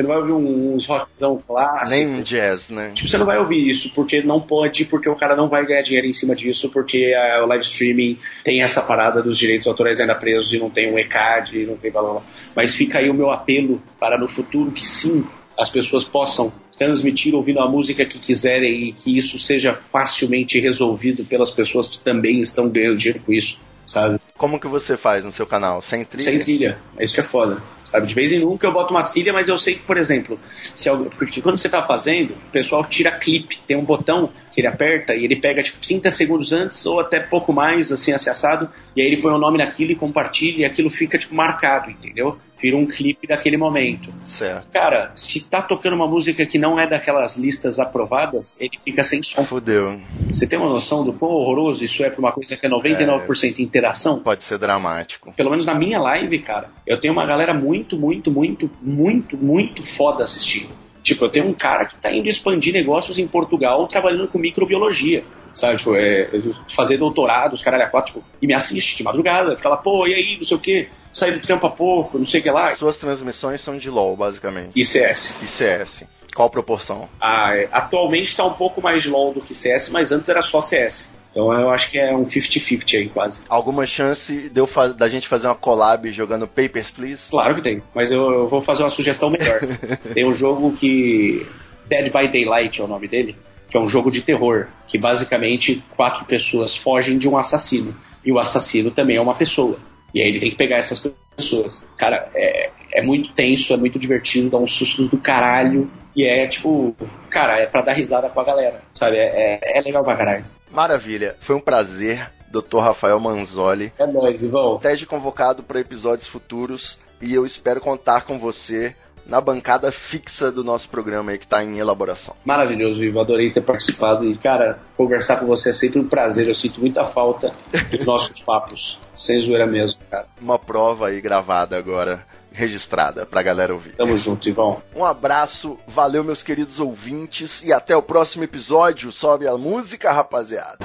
você não vai ouvir uns rockzão clássico. Nem um jazz, né? Tipo, você não vai ouvir isso, porque não pode, porque o cara não vai ganhar dinheiro em cima disso, porque a, o live streaming tem essa parada dos direitos autorais ainda presos e não tem um ECAD, não tem valor. Mas fica aí o meu apelo para no futuro que sim, as pessoas possam transmitir ouvindo a música que quiserem e que isso seja facilmente resolvido pelas pessoas que também estão ganhando dinheiro com isso sabe? Como que você faz no seu canal? Sem trilha? Sem trilha. É isso que é foda. Sabe? De vez em nunca eu boto uma trilha, mas eu sei que, por exemplo, se eu, porque quando você tá fazendo, o pessoal tira clipe. Tem um botão que ele aperta e ele pega tipo 30 segundos antes ou até pouco mais, assim, acessado, e aí ele põe o nome naquilo e compartilha e aquilo fica tipo marcado, entendeu? Vira um clipe daquele momento. Certo. Cara, se tá tocando uma música que não é daquelas listas aprovadas, ele fica sem som. Fudeu. Você tem uma noção do quão horroroso isso é pra uma coisa que é 99% é, interação? Pode ser dramático. Pelo menos na minha live, cara, eu tenho uma galera muito, muito, muito, muito, muito foda assistindo. Tipo, eu tenho um cara que tá indo expandir negócios em Portugal trabalhando com microbiologia. Sabe, tipo, é, fazer doutorado, os caralho a quatro, tipo, e me assiste de madrugada, fica lá, pô, e aí, não sei o que, sair do trampo a pouco, não sei o que lá. Suas transmissões são de LOL, basicamente. E CS. E CS. Qual proporção? Ah, é, atualmente está um pouco mais de LOL do que CS, mas antes era só CS. Então eu acho que é um 50-50 aí, quase. Alguma chance de eu da gente fazer uma collab jogando Papers, Please? Claro que tem, mas eu, eu vou fazer uma sugestão melhor. tem um jogo que. Dead by Daylight é o nome dele, que é um jogo de terror, que basicamente quatro pessoas fogem de um assassino. E o assassino também é uma pessoa. E aí ele tem que pegar essas pessoas. Cara, é, é muito tenso, é muito divertido, dá uns sustos do caralho. E é tipo, cara, é pra dar risada com a galera, sabe? É, é, é legal pra caralho. Maravilha, foi um prazer, Dr. Rafael Manzoli. É nóis, Ivão. Teste convocado para episódios futuros e eu espero contar com você na bancada fixa do nosso programa aí que está em elaboração. Maravilhoso, Ivo. Adorei ter participado. E, cara, conversar com você é sempre um prazer. Eu sinto muita falta dos nossos papos. Sem zoeira mesmo, cara. Uma prova aí gravada agora, registrada pra galera ouvir. Tamo junto, Ivão. Um abraço, valeu meus queridos ouvintes e até o próximo episódio. Sobe a música, rapaziada.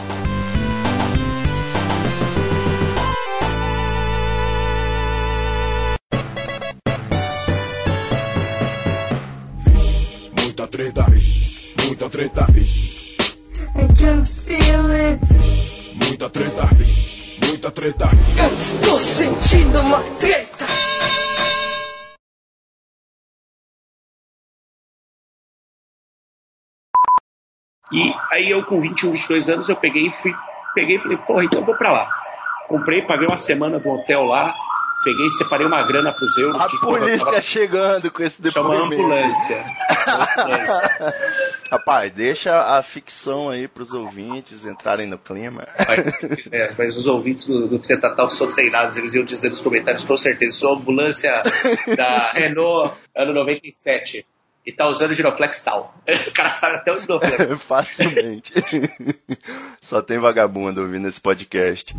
Muita treta, muita treta, I can feel it. muita treta, muita treta. Eu estou sentindo uma treta. E aí eu com 21, 22 anos, eu peguei e fui, peguei e falei, porra, então eu vou pra lá. Comprei, paguei uma semana do hotel lá, peguei e separei uma grana pros euros. A polícia tava- chegando com esse a depoimento. ambulância. ambulância. Rapaz, deixa a ficção aí pros ouvintes entrarem no clima. Mas, é, mas os ouvintes do, do Tretatal são treinados, eles iam dizer nos comentários, com certeza, sou ambulância da Renault ano 97 e tá usando giroflex tal. O cara sabe até o giroflex. Facilmente. Só tem vagabundo ouvindo esse podcast.